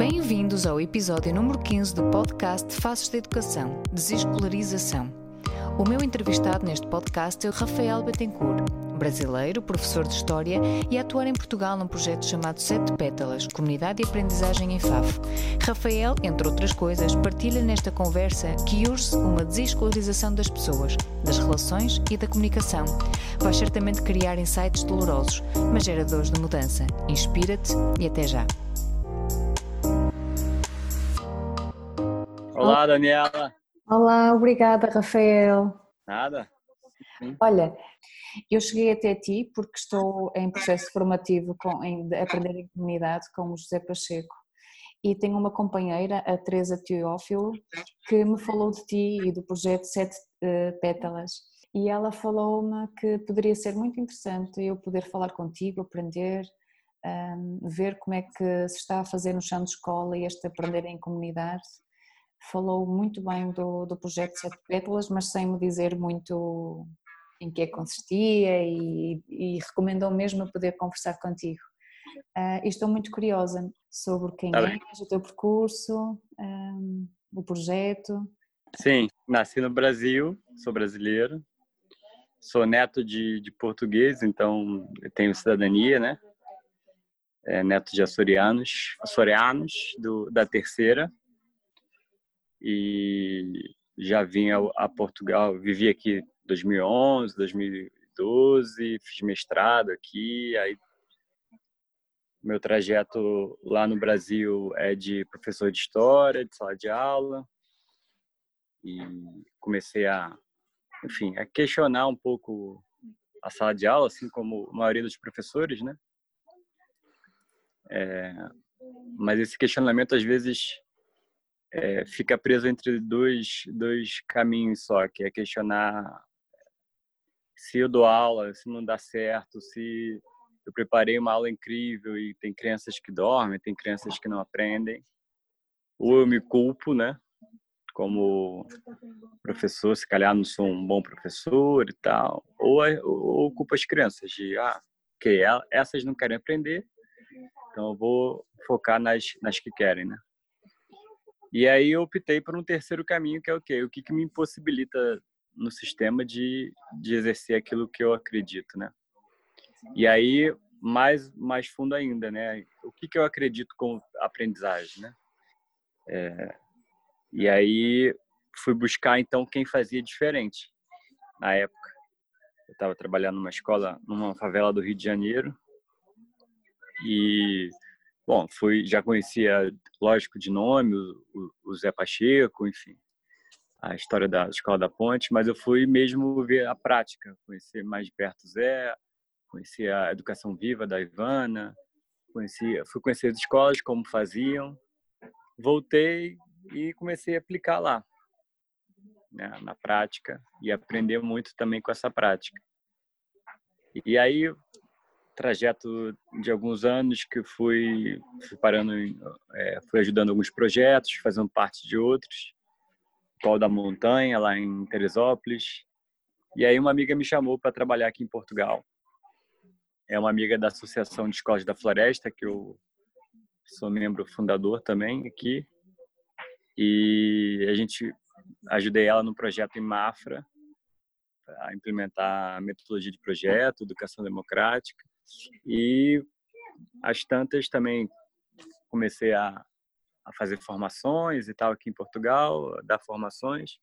Bem-vindos ao episódio número 15 do podcast Faces da Educação, Desescolarização. O meu entrevistado neste podcast é o Rafael Bettencourt, brasileiro, professor de História e atuar em Portugal num projeto chamado Sete Pétalas, Comunidade de Aprendizagem em FAF. Rafael, entre outras coisas, partilha nesta conversa que urge uma desescolarização das pessoas, das relações e da comunicação. Vai certamente criar insights dolorosos, mas geradores de mudança. Inspira-te e até já. Olá, Daniela. Olá, obrigada, Rafael. Nada. Olha, eu cheguei até ti porque estou em processo formativo com, em, de aprender em comunidade com o José Pacheco e tenho uma companheira, a Teresa Teófilo, que me falou de ti e do projeto Sete uh, Pétalas e ela falou-me que poderia ser muito interessante eu poder falar contigo, aprender, um, ver como é que se está a fazer no chão de escola e este aprender em comunidade falou muito bem do, do projeto Sete Pétalas, mas sem me dizer muito em que é consistia e, e recomendou mesmo poder conversar contigo. Uh, estou muito curiosa sobre quem tá és, o teu percurso, um, o projeto. Sim, nasci no Brasil, sou brasileiro, sou neto de, de português, então tenho cidadania, né? É, neto de açorianos, açorianos do, da terceira, e já vim a, Portugal, vivi aqui 2011, 2012, fiz mestrado aqui, aí meu trajeto lá no Brasil é de professor de história, de sala de aula, e comecei a, enfim, a questionar um pouco a sala de aula, assim como a maioria dos professores, né? É, mas esse questionamento às vezes é, fica preso entre dois, dois caminhos só, que é questionar se eu dou aula, se não dá certo, se eu preparei uma aula incrível e tem crianças que dormem, tem crianças que não aprendem, ou eu me culpo, né? Como professor, se calhar não sou um bom professor e tal, ou, ou culpo as crianças de, ah, ok, essas não querem aprender, então eu vou focar nas, nas que querem, né? E aí eu optei por um terceiro caminho, que é o quê? O que, que me impossibilita no sistema de, de exercer aquilo que eu acredito, né? E aí, mais, mais fundo ainda, né? O que, que eu acredito com aprendizagem, né? É, e aí fui buscar, então, quem fazia diferente na época. Eu estava trabalhando numa escola, numa favela do Rio de Janeiro, e Bom, fui, já conhecia, lógico, de nome, o, o Zé Pacheco, enfim, a história da Escola da Ponte, mas eu fui mesmo ver a prática, conhecer mais de perto o Zé, conhecer a educação viva da Ivana, conheci, fui conhecer as escolas, como faziam, voltei e comecei a aplicar lá, né, na prática, e aprender muito também com essa prática. E aí trajeto de alguns anos que fui, fui parando, é, fui ajudando alguns projetos, fazendo parte de outros, Pau da Montanha, lá em Teresópolis. E aí uma amiga me chamou para trabalhar aqui em Portugal. É uma amiga da Associação de Escolas da Floresta, que eu sou membro fundador também aqui. E a gente ajudei ela no projeto em Mafra, a implementar a metodologia de projeto, educação democrática. E as tantas também comecei a, a fazer formações e tal aqui em Portugal, dar formações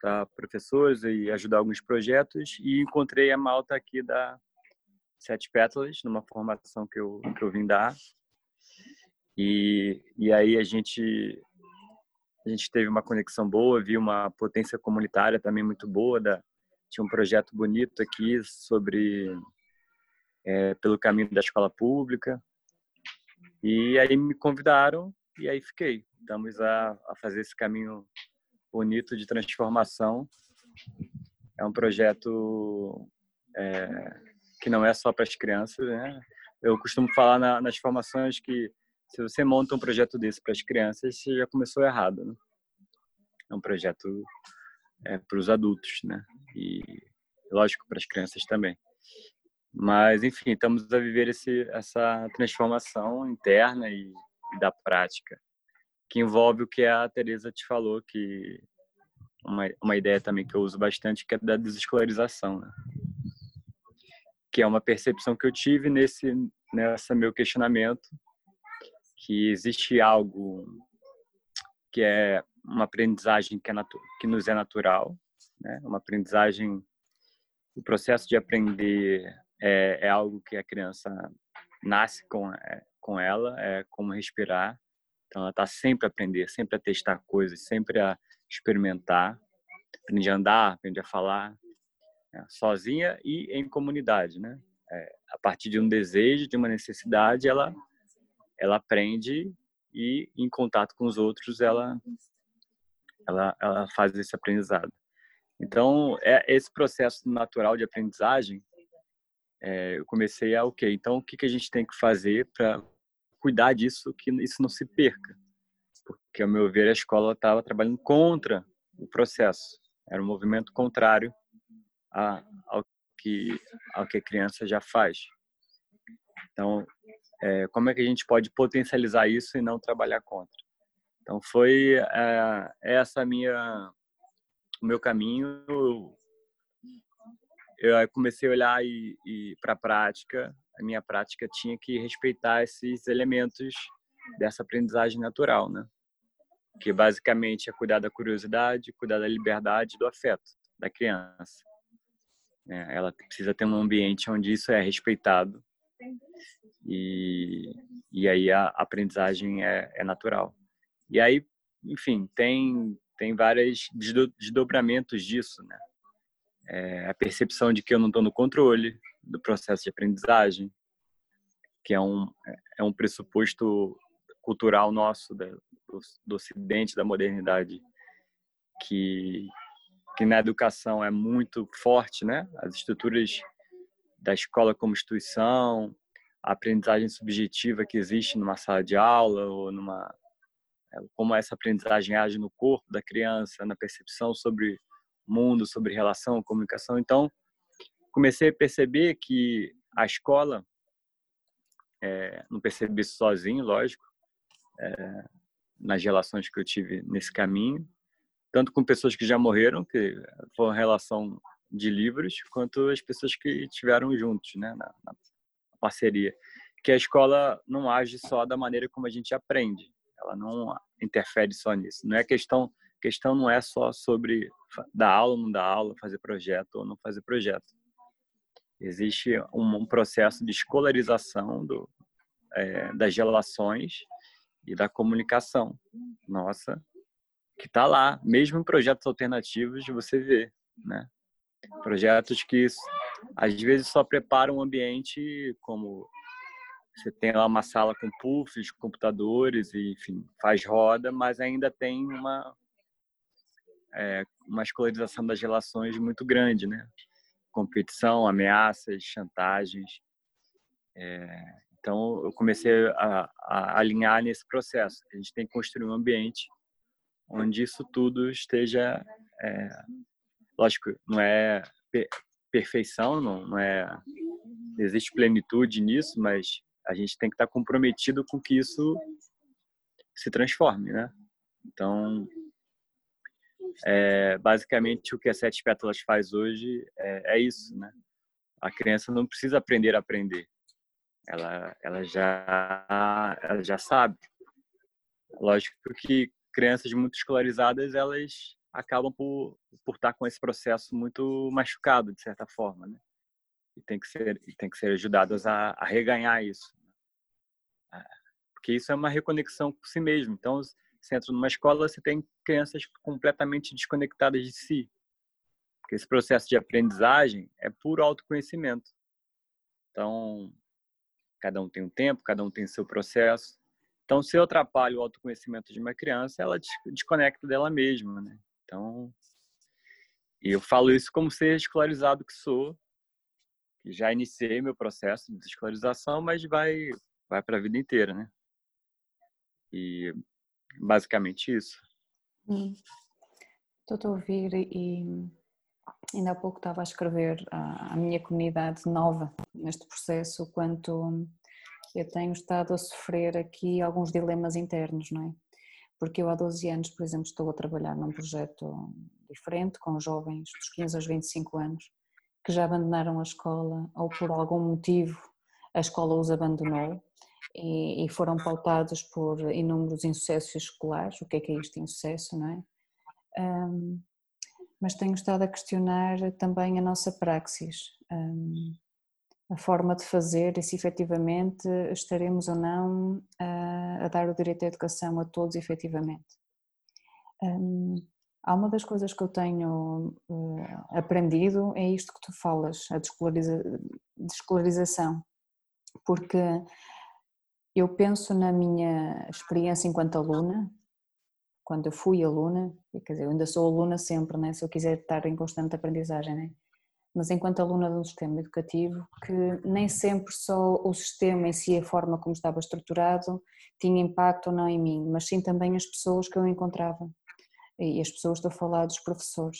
para professores e ajudar alguns projetos. E encontrei a malta aqui da Sete Pétalas, numa formação que eu, que eu vim dar. E, e aí a gente a gente teve uma conexão boa, vi uma potência comunitária também muito boa. Da, tinha um projeto bonito aqui sobre é, pelo caminho da escola pública. E aí me convidaram e aí fiquei. Estamos a, a fazer esse caminho bonito de transformação. É um projeto é, que não é só para as crianças, né? Eu costumo falar na, nas formações que se você monta um projeto desse para as crianças, você já começou errado, né? É um projeto é, para os adultos, né? E lógico para as crianças também. Mas enfim, estamos a viver esse, essa transformação interna e, da prática, que envolve o que a Teresa te falou, que uma, uma ideia também que eu uso bastante, que é da desescolarização, né? que é uma percepção que eu tive nesse nessa meu questionamento que existe algo que é uma aprendizagem que, é que nos é natural, né? Uma aprendizagem, o processo de aprender é, é algo que a criança nasce com é, com ela, é como respirar. Então ela está sempre a aprender, sempre a testar coisas, sempre a experimentar. Aprende a andar, aprende a falar, né? sozinha e em comunidade, né? É, a partir de um desejo, de uma necessidade, ela ela aprende e em contato com os outros ela ela, ela faz esse aprendizado. Então, é esse processo natural de aprendizagem, é, eu comecei a, ok, então o que, que a gente tem que fazer para cuidar disso, que isso não se perca? Porque, ao meu ver, a escola estava trabalhando contra o processo. Era um movimento contrário a, ao, que, ao que a criança já faz. Então, é, como é que a gente pode potencializar isso e não trabalhar contra? Então foi é, essa minha o meu caminho. Comecei a olhar e, e para a prática, a minha prática tinha que respeitar esses elementos dessa aprendizagem natural, né? Que basicamente é cuidar da curiosidade, cuidar da liberdade, do afeto da criança. É, ela precisa ter um ambiente onde isso é respeitado e, e aí a aprendizagem é, é natural. E aí, enfim, tem, tem vários desdobramentos disso, né? É a percepção de que eu não estou no controle do processo de aprendizagem, que é um, é um pressuposto cultural nosso da, do, do Ocidente, da modernidade, que, que na educação é muito forte, né? As estruturas da escola como instituição, a aprendizagem subjetiva que existe numa sala de aula ou numa é, como essa aprendizagem age no corpo da criança, na percepção sobre mundo, sobre relação, comunicação. Então, comecei a perceber que a escola, é, não percebi sozinho, lógico, é, nas relações que eu tive nesse caminho, tanto com pessoas que já morreram, que foi uma relação de livros, quanto as pessoas que tiveram juntos, né, na, na parceria. Que a escola não age só da maneira como a gente aprende, ela não interfere só nisso. Não é questão, questão não é só sobre dar aula ou não dar aula, fazer projeto ou não fazer projeto. Existe um processo de escolarização do, é, das relações e da comunicação nossa que está lá, mesmo em projetos alternativos você vê, né? Projetos que às vezes só preparam um ambiente como você tem lá uma sala com puffs, computadores, e, enfim, faz roda, mas ainda tem uma, é, uma escolarização das relações muito grande, né? Competição, ameaças, chantagens. É, então, eu comecei a, a, alinhar nesse processo. A gente tem que construir um ambiente onde isso tudo esteja. É, lógico, não é perfeição, não, não é. Existe plenitude nisso, mas a gente tem que estar comprometido com que isso se transforme, né? Então, é, basicamente o que a Sete Pétalas faz hoje é, é, isso, né? A criança não precisa aprender a aprender, ela, ela já, ela já sabe. Lógico que crianças muito escolarizadas elas acabam por, por estar com esse processo muito machucado de certa forma, né? E tem que ser tem que ser ajudadas a, a reganhar isso porque isso é uma reconexão com si mesmo. Então, você entra numa escola, você tem crianças completamente desconectadas de si. Porque esse processo de aprendizagem é puro autoconhecimento. Então, cada um tem um tempo, cada um tem seu processo. Então, se eu atrapalho o autoconhecimento de uma criança, ela desconecta dela mesma, né? Então, eu falo isso como ser escolarizado que sou, que já iniciei meu processo de escolarização, mas vai vai para a vida inteira, né? E basicamente isso. Hum. Estou a ouvir e ainda há pouco estava a escrever a minha comunidade nova neste processo, quanto eu tenho estado a sofrer aqui alguns dilemas internos, não é? Porque eu há 12 anos, por exemplo, estou a trabalhar num projeto diferente com jovens dos 15 aos 25 anos que já abandonaram a escola ou por algum motivo a escola os abandonou e, e foram pautados por inúmeros insucessos escolares. O que é que é isto insucesso, não é? Um, mas tenho estado a questionar também a nossa praxis, um, a forma de fazer e se efetivamente estaremos ou não a, a dar o direito à educação a todos efetivamente. Um, há uma das coisas que eu tenho uh, aprendido é isto que tu falas, a descolariza descolarização, porque eu penso na minha experiência enquanto aluna, quando eu fui aluna, quer dizer, eu ainda sou aluna sempre, né? se eu quiser estar em constante aprendizagem, né? mas enquanto aluna de um sistema educativo, que nem sempre só o sistema em si, a forma como estava estruturado, tinha impacto ou não em mim, mas sim também as pessoas que eu encontrava. E as pessoas, estou a falar dos professores,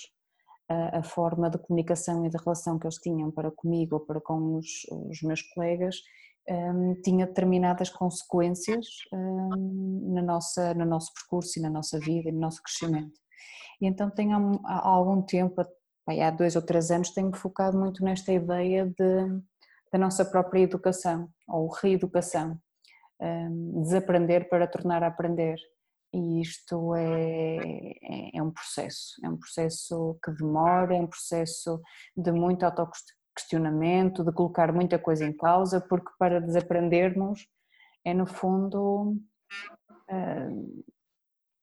a, a forma de comunicação e de relação que eles tinham para comigo ou para com os, os meus colegas, um, tinha determinadas consequências um, na nossa, no nosso percurso e na nossa vida e no nosso crescimento. E então tenho há, algum tempo, há dois ou três anos, tenho focado muito nesta ideia de, da nossa própria educação ou reeducação, um, desaprender para tornar a aprender. E isto é, é, é um processo, é um processo que demora, é um processo de muito autoconstrução questionamento, de colocar muita coisa em causa, porque para desaprendermos é no fundo uh,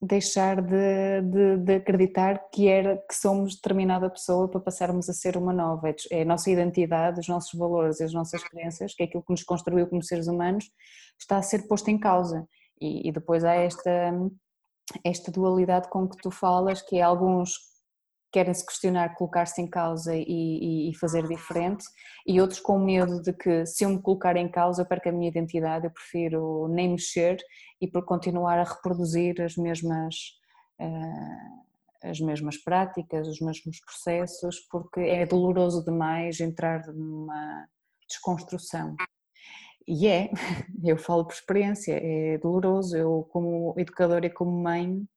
deixar de, de, de, acreditar que era que somos determinada pessoa para passarmos a ser uma nova. É, é a nossa identidade, os nossos valores, as nossas crenças, que é aquilo que nos construiu como seres humanos, está a ser posto em causa. E, e depois há esta esta dualidade com que tu falas, que é alguns querem se questionar, colocar-se em causa e, e, fazer diferente, e outros com medo de que se eu me colocar em causa eu perco a minha identidade, eu prefiro nem mexer e por continuar a reproduzir as mesmas uh, as mesmas práticas, os mesmos processos, porque é doloroso demais entrar numa desconstrução. E é, eu falo por experiência, é doloroso. Eu, como educadora e como mãe,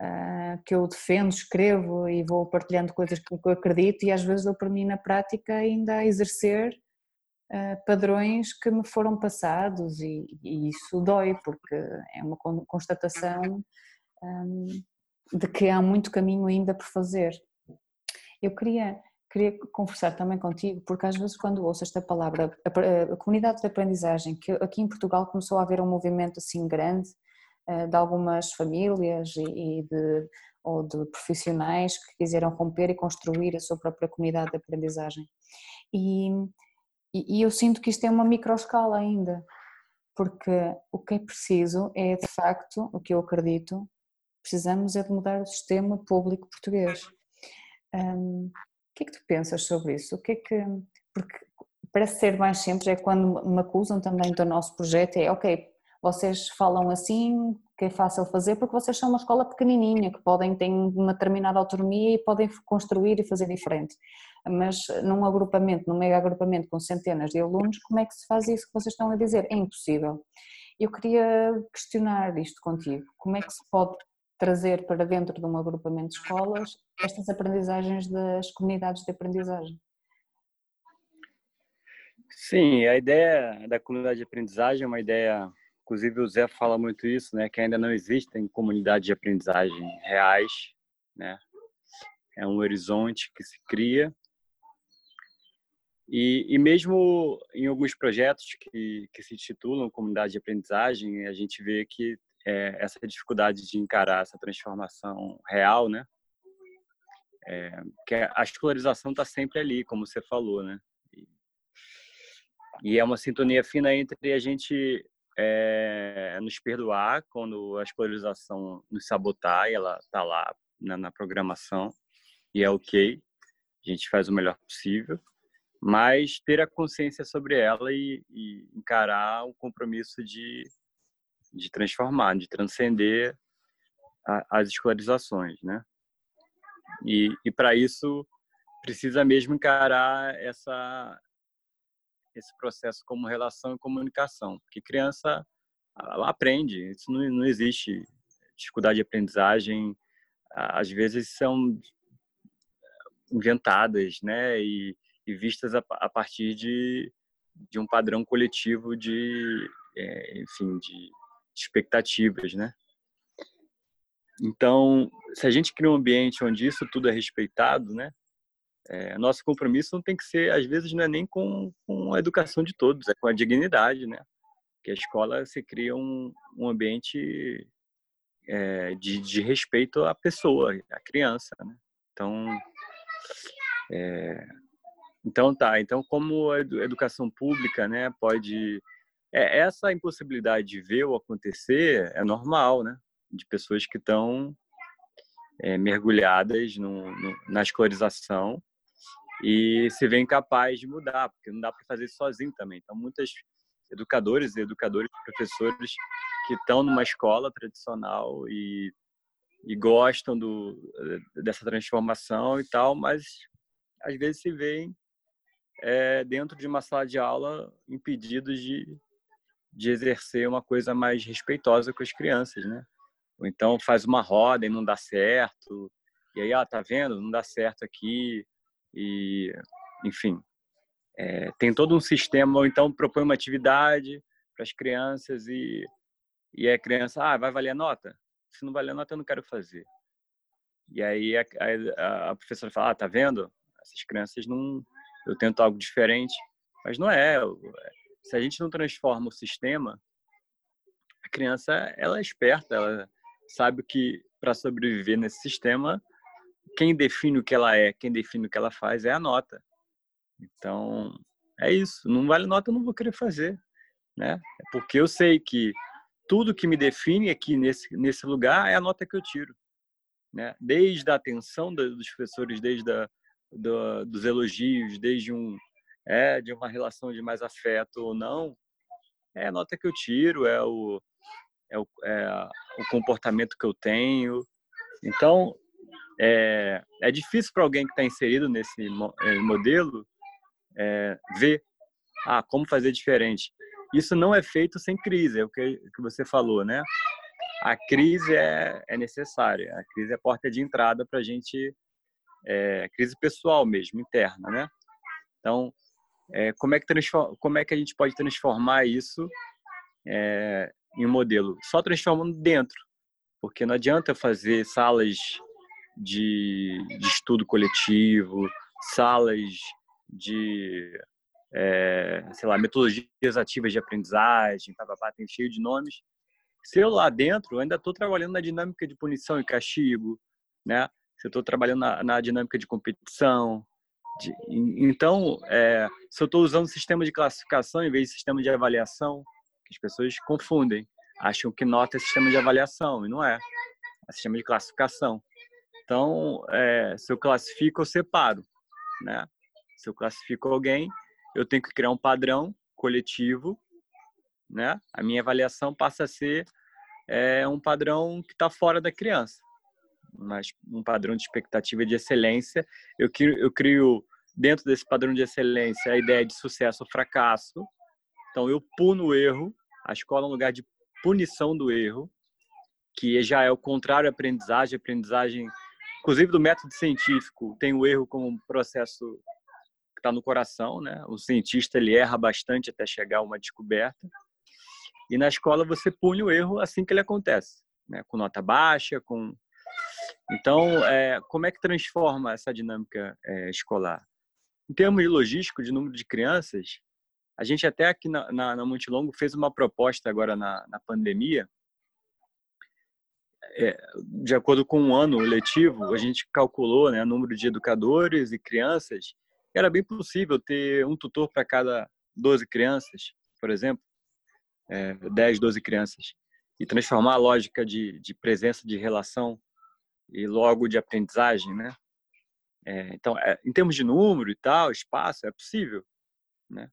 uh, que eu defendo, escrevo e vou partilhando coisas que eu acredito e às vezes dou para mim na prática ainda a exercer uh, padrões que me foram passados e, e, isso dói porque é uma constatação um, de que há muito caminho ainda por fazer. Eu queria queria conversar também contigo, porque às vezes quando ouço esta palavra, a, comunidade de aprendizagem, que aqui em Portugal começou a haver um movimento assim grande, de algumas famílias e de, ou de profissionais que quiseram romper e construir a sua própria comunidade de aprendizagem. E, e eu sinto que isto é uma microescala ainda, porque o que é preciso é, de facto, o que eu acredito, precisamos é de mudar o sistema público português. O que é que tu pensas sobre isso? O que é que, porque parece ser mais simples, é quando me acusam também do nosso projeto, é ok, vocês falam assim, que é fácil fazer, porque vocês são uma escola pequenininha, que podem ter uma determinada autonomia e podem construir e fazer diferente. Mas num agrupamento, num mega agrupamento com centenas de alunos, como é que se faz isso que vocês estão a dizer? É impossível. Eu queria questionar isto contigo. Como é que se pode trazer para dentro de um agrupamento de escolas estas aprendizagens das comunidades de aprendizagem? Sim, a ideia da comunidade de aprendizagem é uma ideia Inclusive o Zé fala muito isso, né, que ainda não existem comunidades de aprendizagem reais, né? É um horizonte que se cria. E, e mesmo em alguns projetos que, que se titulam comunidade de aprendizagem, a gente vê que é, essa dificuldade de encarar essa transformação real, né? É, que a escolarização está sempre ali, como você falou, né? E é uma sintonia fina entre a gente é, nos perdoar quando a escolarização nos sabotar e ela está lá na, na, programação e é ok, a gente faz o melhor possível, mas ter a consciência sobre ela e, e encarar o compromisso de, de transformar, de transcender a, as escolarizações, né? E, e para isso precisa mesmo encarar essa esse processo como relação e comunicação, porque criança aprende, isso não, não existe dificuldade de aprendizagem, às vezes são inventadas, né, e, e vistas a, a, partir de, de um padrão coletivo de, é, enfim, de, de expectativas, né. Então, se a gente cria um ambiente onde isso tudo é respeitado, né, é, nosso compromisso não tem que ser, às vezes, não é nem com, com a educação de todos, é com a dignidade, né? Que a escola se cria um, um ambiente é, de, de respeito à pessoa, à criança, né? Então, é, então tá. Então, como a educação pública, né, pode é, essa impossibilidade de ver o acontecer é normal, né? De pessoas que estão é, mergulhadas no, no, na escolarização e se vê incapaz de mudar, porque não dá para fazer sozinho também. Então, muitos educadores e educadores, professores que estão numa escola tradicional e, e gostam do, dessa transformação e tal, mas às vezes se veem é, dentro de uma sala de aula impedidos de, de exercer uma coisa mais respeitosa com as crianças, né? Ou então faz uma roda e não dá certo, e aí, ah, tá vendo? Não dá certo aqui, e, enfim, é, tem todo um sistema, ou então propõe uma atividade para as crianças e, e a criança, ah, vai valer a nota? Se não valer a nota, eu não quero fazer. E aí a, a, a professora fala, ah, tá vendo? Essas crianças não... Eu tento algo diferente. Mas não é. Se a gente não transforma o sistema, a criança, ela é esperta, ela sabe que para sobreviver nesse sistema, quem define o que ela é, quem define o que ela faz é a nota. Então, é isso. Não vale nota, eu não vou querer fazer. Né? É porque eu sei que tudo que me define aqui nesse, nesse lugar é a nota que eu tiro. Né? Desde a atenção dos professores, desde a, do, dos elogios, desde um, é, de uma relação de mais afeto ou não, é a nota que eu tiro, é o, é o, é o comportamento que eu tenho. Então, é, é difícil para alguém que está inserido nesse é, modelo é, ver ah, como fazer diferente. Isso não é feito sem crise, é o que, que você falou, né? A crise é, é necessária, a crise é a porta de entrada para a gente, é, crise pessoal mesmo, interna, né? Então, é, como, é que como é que a gente pode transformar isso é, em um modelo? Só transformando dentro, porque não adianta fazer salas de, de estudo coletivo, salas de, é, sei lá, metodologias ativas de aprendizagem, papapá, tem cheio de nomes. Se eu lá dentro ainda estou trabalhando na dinâmica de punição e castigo, né? Se eu estou trabalhando na, na, dinâmica de competição, de, então, é, se eu estou usando sistema de classificação em vez de sistema de avaliação, que as pessoas confundem, acham que nota é sistema de avaliação e não é, é sistema de classificação. Então, é, se eu classifico, eu separo, né? Se eu classifico alguém, eu tenho que criar um padrão coletivo, né? A minha avaliação passa a ser é, um padrão que está fora da criança, mas um padrão de expectativa de excelência. Eu crio, eu crio dentro desse padrão de excelência a ideia de sucesso ou fracasso. Então, eu puno o erro. A escola é um lugar de punição do erro, que já é o contrário à aprendizagem. A aprendizagem inclusive do método científico, tem o erro como um processo que está no coração, né? O cientista ele erra bastante até chegar a uma descoberta. E na escola você pune o erro assim que ele acontece, né? Com nota baixa, com então, é, como é que transforma essa dinâmica é, escolar? Em termos de logístico, de número de crianças, a gente até aqui na, na, na Montelongo fez uma proposta agora na, na pandemia é, de acordo com um ano letivo, a gente calculou né, o número de educadores e crianças. Era bem possível ter um tutor para cada 12 crianças, por exemplo. é, 10, 12 crianças, e transformar a lógica de, de presença, de relação e logo de aprendizagem, né? É, então, é, em termos de número e tal, espaço, é possível, né?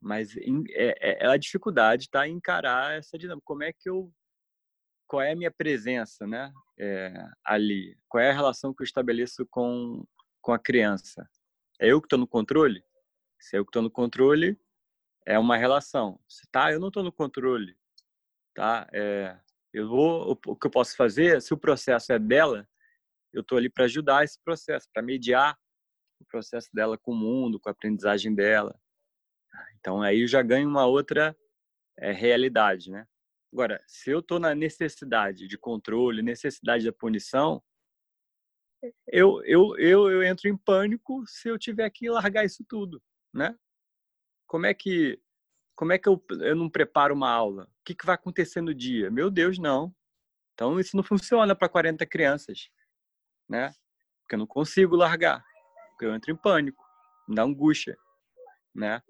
Mas em, é, é, a dificuldade está em encarar essa dinâmica. Como é que eu, qual é a minha presença, né? É, ali, qual é a relação que eu estabeleço com com a criança? É eu que estou no controle? Se é eu que estou no controle, é uma relação. Se tá, eu não estou no controle, tá? É, eu vou, o que eu posso fazer, se o processo é dela, eu estou ali para ajudar esse processo, para mediar o processo dela com o mundo, com a aprendizagem dela. Então aí eu já ganho uma outra é, realidade, né? Agora, se eu estou na necessidade de controle, necessidade da punição, eu, eu, eu, eu entro em pânico se eu tiver que largar isso tudo, né? Como é que como é que eu, eu não preparo uma aula? O que, que vai acontecer no dia? Meu Deus, não. Então isso não funciona para 40 crianças, né? Porque eu não consigo largar, porque eu entro em pânico, me dá angústia, né?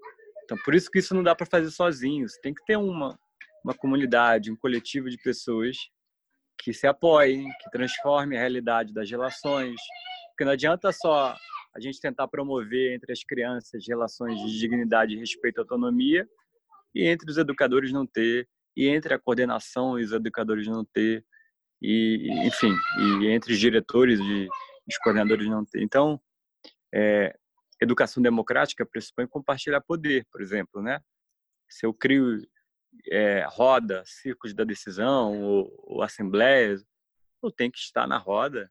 Então por isso que isso não dá para fazer sozinho. Você tem que ter uma uma comunidade, um coletivo de pessoas que se apoiem, que transformem a realidade das relações. Porque não adianta só a gente tentar promover entre as crianças relações de dignidade, respeito e autonomia, e entre os educadores não ter, e entre a coordenação e os educadores não ter, e enfim, e entre os diretores e os coordenadores não ter. Então, é, educação democrática pressupõe compartilhar poder, por exemplo, né? Se eu crio é, roda, círculos da decisão ou, ou assembleias, eu tenho que estar na roda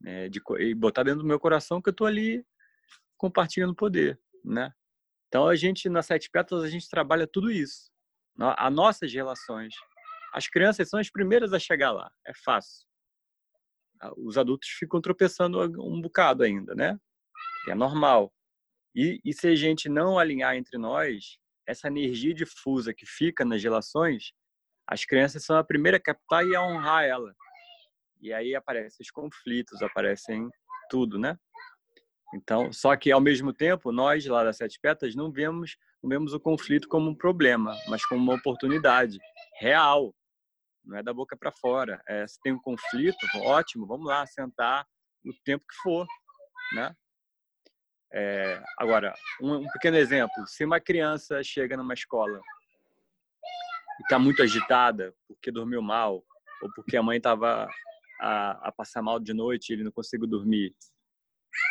né, de, e botar dentro do meu coração que eu estou ali compartilhando poder, né? Então a gente nas sete pétalas a gente trabalha tudo isso, as nossas relações. As crianças são as primeiras a chegar lá, é fácil. Os adultos ficam tropeçando um bocado ainda, né? É normal. E, e se a gente não alinhar entre nós, essa energia difusa que fica nas relações, as crianças são a primeira a captar e a honrar ela. E aí aparecem os conflitos, aparecem tudo, né? Então, só que ao mesmo tempo, nós lá das Sete Pétalas não vemos, não vemos o conflito como um problema, mas como uma oportunidade real. Não é da boca para fora. É, se tem um conflito, ótimo, vamos lá sentar o tempo que for, né? É, agora, um, um, pequeno exemplo: se uma criança chega numa escola e está muito agitada porque dormiu mal ou porque a mãe estava a, a, passar mal de noite e ele não conseguiu dormir,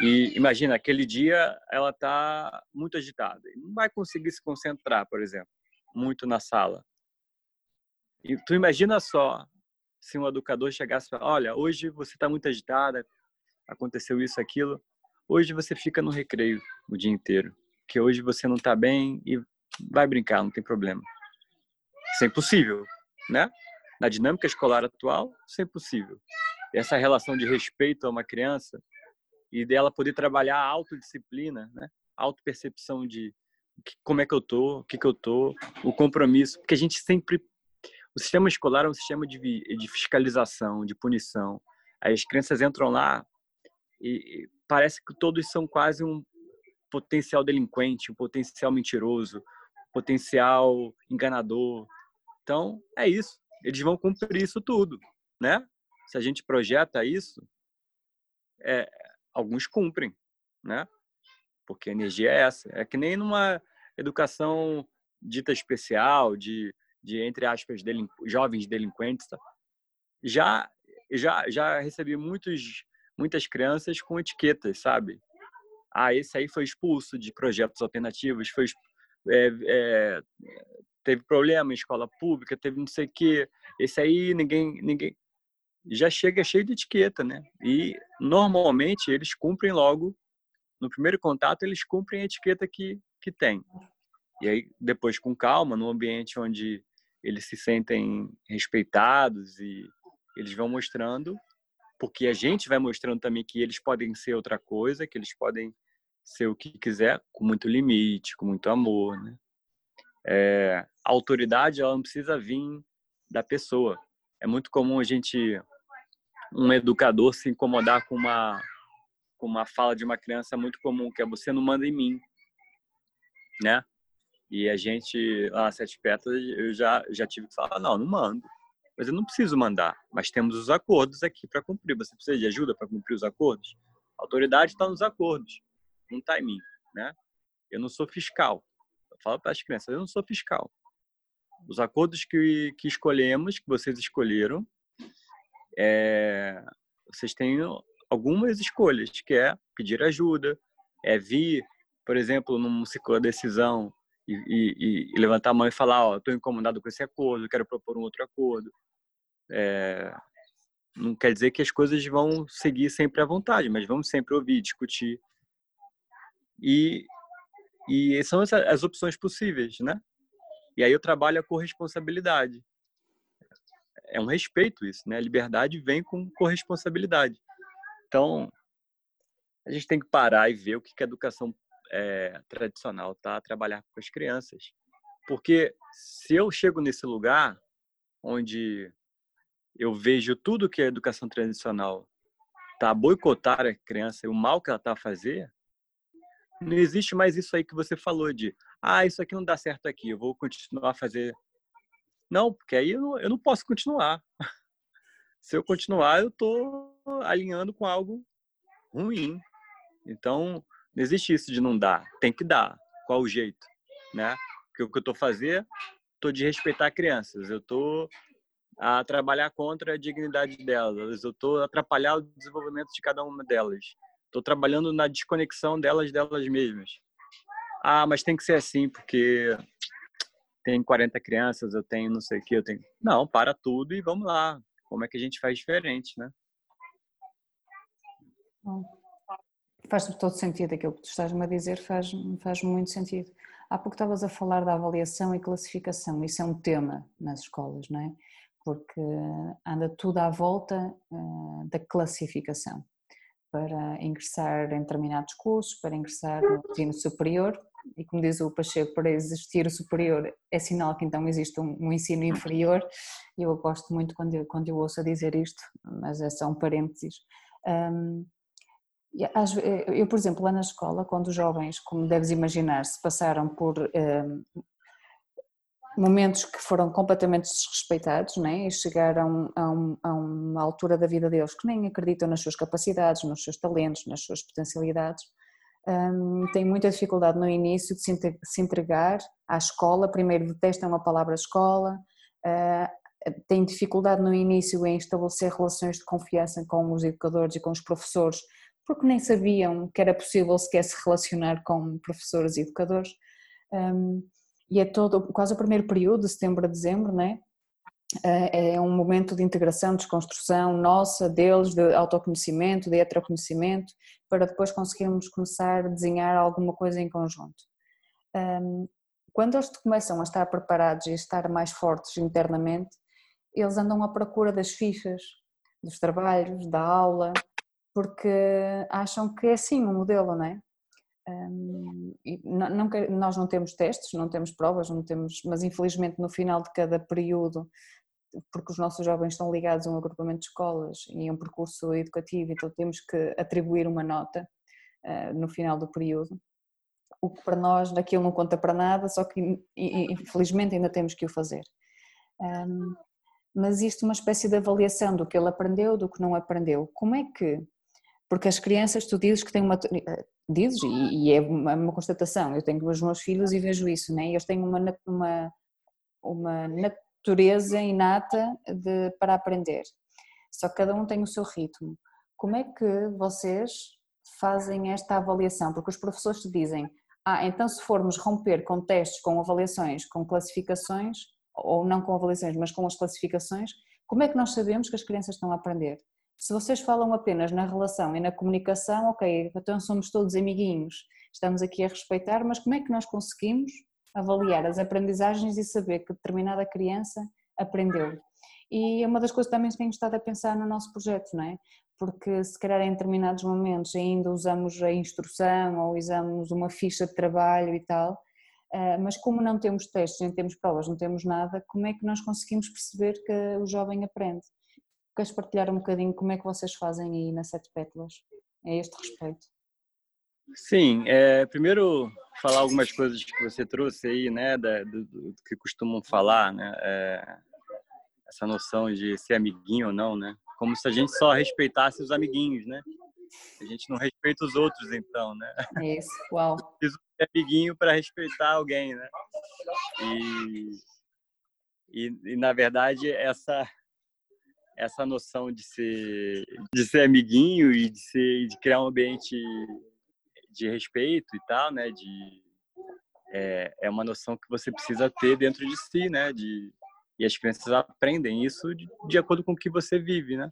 e imagina aquele dia ela está muito agitada e não vai conseguir se concentrar, por exemplo, muito na sala. E tu imagina só se um educador chegasse e olha, hoje você está muito agitada, aconteceu isso, aquilo Hoje você fica no recreio o dia inteiro, que hoje você não está bem e vai brincar, não tem problema. Isso é impossível, né? Na dinâmica escolar atual, isso é impossível. Essa relação de respeito a uma criança e dela poder trabalhar a autodisciplina, né? Autopercepção de como é que eu tô, o que que eu tô, o compromisso, porque a gente sempre o sistema escolar é um sistema de, de fiscalização, de punição. Aí as crianças entram lá e parece que todos são quase um potencial delinquente, um potencial mentiroso, um potencial enganador. Então, é isso. Eles vão cumprir isso tudo, né? Se a gente projeta isso, é, alguns cumprem, né? Porque a energia é essa. É que nem numa educação dita especial, de, de entre aspas, jovens delinquentes. Tá? Já, já, já recebi muitos muitas crianças com etiquetas, sabe? Ah, esse aí foi expulso de projetos alternativos, foi é, é, teve problema em escola pública, teve não sei o quê. Esse aí ninguém ninguém já chega cheio de etiqueta, né? E normalmente eles cumprem logo no primeiro contato eles cumprem a etiqueta que que tem. E aí depois com calma, num ambiente onde eles se sentem respeitados e eles vão mostrando porque a gente vai mostrando também que eles podem ser outra coisa, que eles podem ser o que quiser, com muito limite, com muito amor, né? É, a autoridade ela não precisa vir da pessoa. É muito comum a gente, um educador, se incomodar com uma com uma fala de uma criança muito comum, que é você não manda em mim, né? E a gente, lá Sete Pétalas, eu já, já tive que falar, não, não mando. Mas eu não preciso mandar, mas temos os acordos aqui para cumprir. Você precisa de ajuda para cumprir os acordos? A autoridade está nos acordos, não está em mim, né? Eu não sou fiscal. Eu falo para as crianças, eu não sou fiscal. Os acordos que, que escolhemos, que vocês escolheram, é, vocês têm algumas escolhas, que é pedir ajuda, é vir, por exemplo, num ciclo de decisão e, e, e, levantar a mão e falar, ó, estou incomodado com esse acordo, quero propor um outro acordo. É, não quer dizer que as coisas vão seguir sempre à vontade, mas vamos sempre ouvir, discutir. E, e são as, as opções possíveis, né? E aí eu trabalho a corresponsabilidade. É um respeito isso, né? A liberdade vem com corresponsabilidade. Então, a gente tem que parar e ver o que a educação é, tradicional tá trabalhar com as crianças. Porque se eu chego nesse lugar onde eu vejo tudo que a educação tradicional a boicotar a criança e o mal que ela está a fazer, não existe mais isso aí que você falou de ah, isso aqui não dá certo aqui, eu vou continuar a fazer. Não, porque aí eu não, eu não posso continuar. Se eu continuar, eu estou alinhando com algo ruim. Então, não existe isso de não dar, tem que dar. Qual o jeito, né? Porque o que eu estou fazendo, estou de respeitar crianças, eu estou a trabalhar contra a dignidade delas, eu estou atrapalhar o desenvolvimento de cada uma delas, estou trabalhando na desconexão delas delas mesmas. Ah, mas tem que ser assim porque tem 40 crianças, eu tenho não sei o que, eu tenho. Não, para tudo e vamos lá. Como é que a gente faz diferente, né? Faz todo sentido aquilo que tu estás-me a dizer, faz, faz muito sentido. Há pouco estavas a falar da avaliação e classificação, isso é um tema nas escolas, não é? Porque anda tudo à volta uh, da classificação. Para ingressar em determinados cursos, para ingressar no ensino superior, e como diz o Pacheco, para existir o superior é sinal que então existe um, um ensino inferior, e eu gosto muito quando eu, quando eu ouço dizer isto, mas é só um parênteses. Um, eu, por exemplo, lá na escola, quando os jovens, como deves imaginar, se passaram por eh, momentos que foram completamente desrespeitados né? e chegaram a, um, a, uma altura da vida deles que nem acreditam nas suas capacidades, nos seus talentos, nas suas potencialidades, um, têm muita dificuldade no início de se entregar à escola. Primeiro, detestam a palavra escola, uh, têm dificuldade no início em estabelecer relações de confiança com os educadores e com os professores porque nem sabiam que era possível sequer se relacionar com professores e educadores. Um, e é todo, quase o primeiro período, de setembro a dezembro, né? é um momento de integração, desconstrução nossa, deles, de autoconhecimento, de heteroconhecimento, para depois conseguirmos começar a desenhar alguma coisa em conjunto. Quando eles começam a estar preparados e a estar mais fortes internamente, eles andam à procura das fichas, dos trabalhos, da aula, porque acham que é assim o modelo, não é? Um, não, nós não temos testes, não temos provas, não temos, mas infelizmente no final de cada período, porque os nossos jovens estão ligados a um agrupamento de escolas e a um percurso educativo, então temos que atribuir uma nota uh, no final do período. O que para nós daquilo não conta para nada, só que infelizmente ainda temos que o fazer. Um, mas isto é uma espécie de avaliação do que ele aprendeu, do que não aprendeu. Como é que porque as crianças, tu dizes que têm uma. Eh, dizes, e, é uma, constatação, eu tenho os meus filhos e vejo isso, né? eles têm uma, uma, uma natureza inata de, para aprender. Só que cada um tem o seu ritmo. Como é que vocês fazem esta avaliação? Porque os professores te dizem, ah, então se formos romper com testes, com avaliações, com classificações, ou não com avaliações, mas com as classificações, como é que nós sabemos que as crianças estão a aprender? Se vocês falam apenas na relação e na comunicação, ok, então somos todos amiguinhos, estamos aqui a respeitar, mas como é que nós conseguimos avaliar as aprendizagens e saber que determinada criança aprendeu? E é uma das coisas também que tenho estado a pensar no nosso projeto, não é? Porque se calhar em determinados momentos ainda usamos a instrução ou usamos uma ficha de trabalho e tal, eh, mas como não temos testes, nem temos provas, não temos nada, como é que nós conseguimos perceber que o jovem aprende? Queres partilhar um bocadinho como é que vocês fazem aí na Sete Pétalas, a este respeito? Sim, é, primeiro falar algumas coisas que você trouxe aí, né, da, do, do, que costumam falar, né, é, essa noção de ser amiguinho ou não, né, como se a gente só respeitasse os amiguinhos, né, a gente não respeita os outros, então, né. Isso, uau. Preciso ser amiguinho para respeitar alguém, né, e, e, e na verdade essa essa noção de ser de ser amiguinho e de ser de criar um ambiente de respeito e tal, né? De é, é uma noção que você precisa ter dentro de si, né? De e as crianças aprendem isso de, de acordo com o que você vive, né?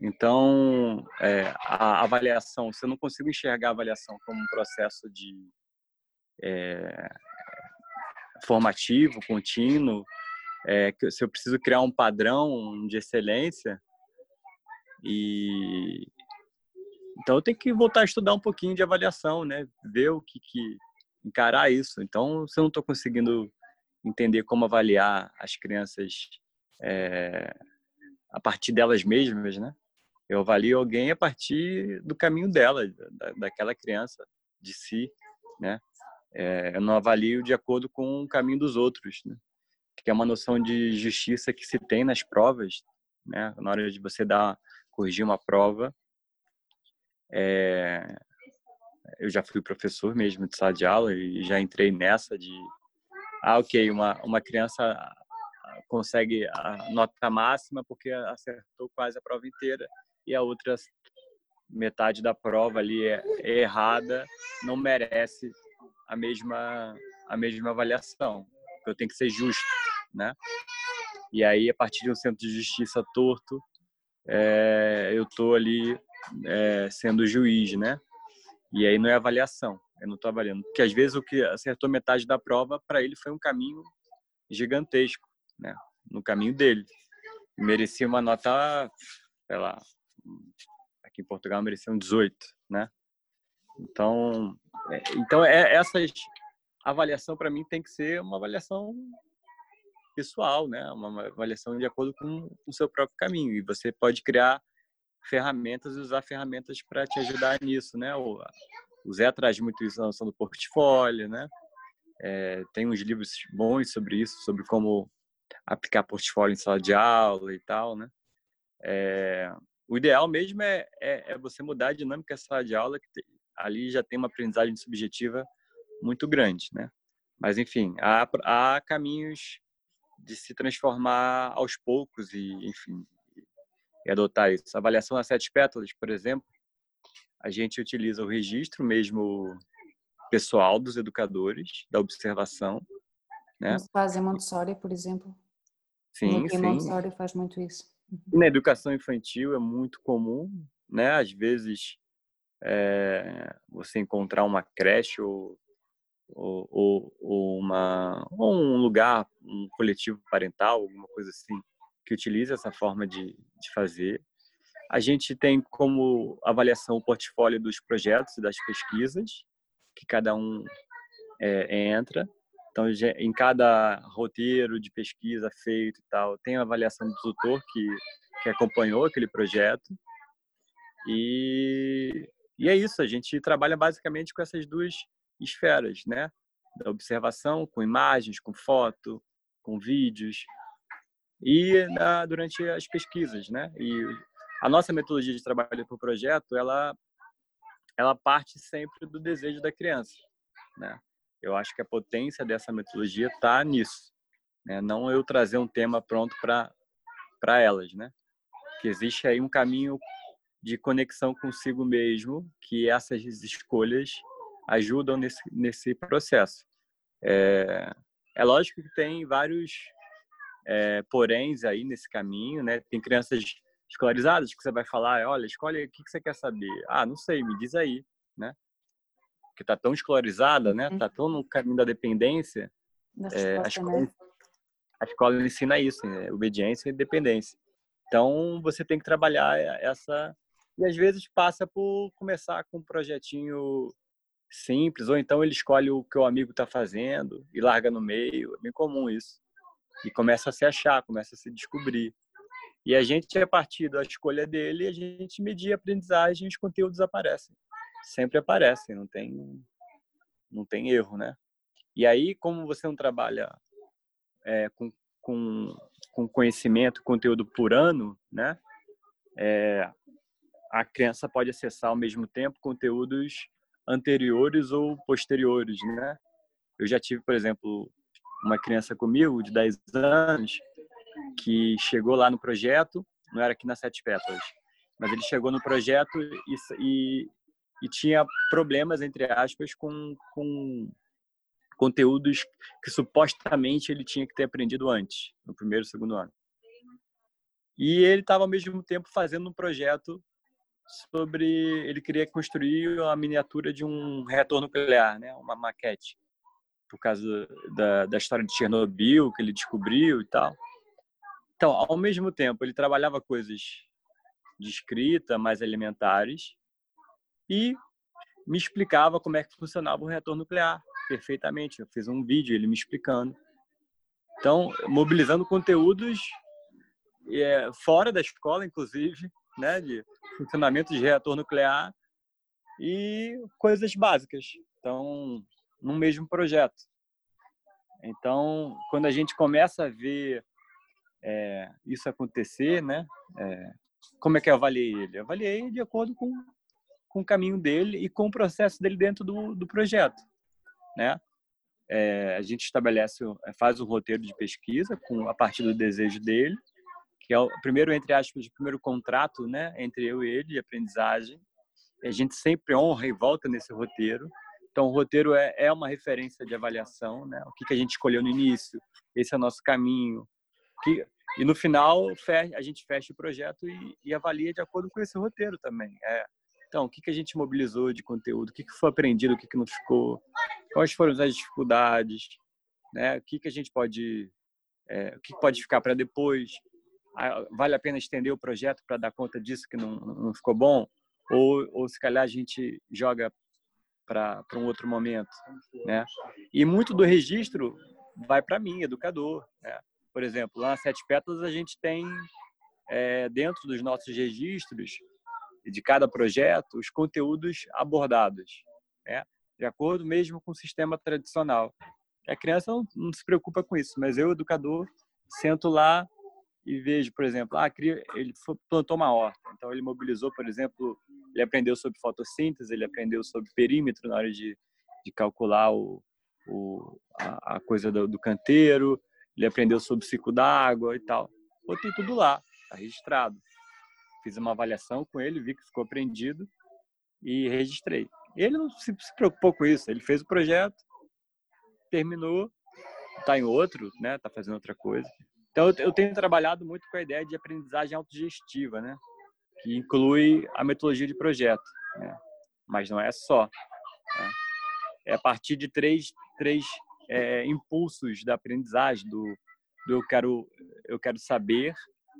Então, é, a avaliação, se eu não consigo enxergar a avaliação como um processo de é, formativo, contínuo, é, se eu preciso criar um padrão de excelência e então eu tenho que voltar a estudar um pouquinho de avaliação, né? Ver o que, que encarar isso. Então, se eu não estou conseguindo entender como avaliar as crianças é, a partir delas mesmas, né? Eu avalio alguém a partir do caminho dela, da, daquela criança, de si, né? É, eu não avalio de acordo com o caminho dos outros, né? Que é uma noção de justiça que se tem nas provas, né? Na hora de você dar corrigir uma prova, é, eu já fui professor mesmo de sala de aula e já entrei nessa de, ah, ok, uma, uma criança consegue a nota máxima porque acertou quase a prova inteira e a outra metade da prova ali é, é errada, não merece a mesma a mesma avaliação. Eu tenho que ser justo, né? E aí a partir de um centro de justiça torto, é, eu tô ali é, sendo juiz, né? E aí não é avaliação, eu não estou avaliando. Porque às vezes o que acertou metade da prova, para ele foi um caminho gigantesco, né? No caminho dele. Merecia uma nota, sei lá, aqui em Portugal merecia um 18, né? Então, é, então é, essas avaliação para mim tem que ser uma avaliação pessoal, né? Uma avaliação de acordo com o seu próprio caminho. E você pode criar ferramentas e usar ferramentas para te ajudar nisso, né? O, Zé traz muito isso na noção do portfólio, né? É, tem uns livros bons sobre isso, sobre como aplicar portfólio em sala de aula e tal, né? É, o ideal mesmo é, é, é, você mudar a dinâmica da sala de aula, que ali já tem uma aprendizagem subjetiva muito grande, né? Mas, enfim, há, há caminhos de se transformar aos poucos e, enfim, e adotar isso. A avaliação das sete pétalas, por exemplo, a gente utiliza o registro mesmo pessoal dos educadores, da observação. Né? Fazem Montessori, por exemplo. Sim, sim. Montessori faz muito isso. Uhum. Na educação infantil é muito comum, né? Às vezes é, você encontrar uma creche ou, ou, ou, ou, uma, ou um lugar, um coletivo parental, alguma coisa assim, que utiliza essa forma de, de fazer. A gente tem como avaliação o portfólio dos projetos e das pesquisas, que cada um é, entra. Então, em cada roteiro de pesquisa feito e tal, tem a avaliação do tutor que, que acompanhou aquele projeto. E, e é isso, a gente trabalha basicamente com essas duas esferas, né? Da observação, com imagens, com foto, com vídeos, e na, durante as pesquisas, né? E a nossa metodologia de trabalho por projeto, ela ela parte sempre do desejo da criança, né? Eu acho que a potência dessa metodologia está nisso, né? Não eu trazer um tema pronto para para elas, né? Que existe aí um caminho de conexão consigo mesmo, que essas escolhas ajudam nesse nesse processo. É, é lógico que tem vários é, poréns aí nesse caminho, né? Tem crianças escolarizadas que você vai falar, olha, escolhe o que você quer saber. Ah, não sei, me diz aí, né? Que tá tão escolarizada, né? Tá tão no caminho da dependência. É, a, escola, né? a escola ensina isso, né? obediência e dependência. Então, você tem que trabalhar essa... E às vezes passa por começar com um projetinho simples, ou então ele escolhe o que o amigo está fazendo e larga no meio. É bem comum isso e começa a se achar, começa a se descobrir. E a gente, a partir da escolha dele, a gente medir a aprendizagem e os conteúdos aparecem. sempre aparecem, não tem, não tem erro, né? E aí, como você não trabalha é, com, com, com conhecimento, conteúdo por ano, né? É, a criança pode acessar ao mesmo tempo conteúdos anteriores ou posteriores, né? Eu já tive, por exemplo, uma criança comigo de 10 anos que chegou lá no projeto, não era aqui na Sete Pétalas, mas ele chegou no projeto e, e, e tinha problemas, entre aspas, com, com conteúdos que supostamente ele tinha que ter aprendido antes, no primeiro segundo ano. E ele estava ao mesmo tempo fazendo um projeto sobre ele queria construir a miniatura de um reator nuclear, né, uma maquete, por causa da, da história de Chernobyl que ele descobriu e tal. Então, ao mesmo tempo, ele trabalhava coisas de escrita mais elementares e me explicava como é que funcionava o reator nuclear perfeitamente. Eu fiz um vídeo ele me explicando. Então, mobilizando conteúdos é, fora da escola, inclusive, né, de funcionamento de reator nuclear e coisas básicas. Então, no mesmo projeto. Então, quando a gente começa a ver é, isso acontecer, né? É, como é que eu avaliei ele? Eu avaliei de acordo com, com o caminho dele e com o processo dele dentro do, do projeto, né? É, a gente estabelece, faz um roteiro de pesquisa com a partir do desejo dele, que é o primeiro entre aspas, o primeiro contrato, né, entre eu e ele de aprendizagem. A gente sempre honra e volta nesse roteiro. Então, o roteiro é, é uma referência de avaliação, né? O que, que a gente escolheu no início, esse é o nosso caminho. Que, e no final, a gente fecha o projeto e, e avalia de acordo com esse roteiro também. É, então, o que, que a gente mobilizou de conteúdo? O que, que foi aprendido? O que, que não ficou? Quais foram as dificuldades? Né? O que, que a gente pode... É, o que pode ficar para depois? Vale a pena estender o projeto para dar conta disso que não, não ficou bom? Ou, ou se calhar a gente joga para um outro momento, né? E muito do registro vai para mim, educador, né? Por exemplo, lá na Sete Pétalas a gente tem, é, dentro dos nossos registros de cada projeto, os conteúdos abordados, né? de acordo mesmo com o sistema tradicional. A criança não, não se preocupa com isso, mas eu, educador, sento lá e vejo, por exemplo, ah, ele plantou uma horta, então ele mobilizou, por exemplo, ele aprendeu sobre fotossíntese, ele aprendeu sobre perímetro na hora de, de calcular o, o a, a, coisa do, do, canteiro, ele aprendeu sobre ciclo d'água e tal. Botei tudo lá, está registrado. Fiz uma avaliação com ele, vi que ficou aprendido e registrei. Ele não se, se preocupou com isso, ele fez o projeto, terminou, está em outro, né? Está fazendo outra coisa. Então eu tenho trabalhado muito com a ideia de aprendizagem autogestiva, né? Que inclui a metodologia de projeto, né? mas não é só. Né? É a partir de três, três é, impulsos da aprendizagem, do, do, eu quero eu quero saber,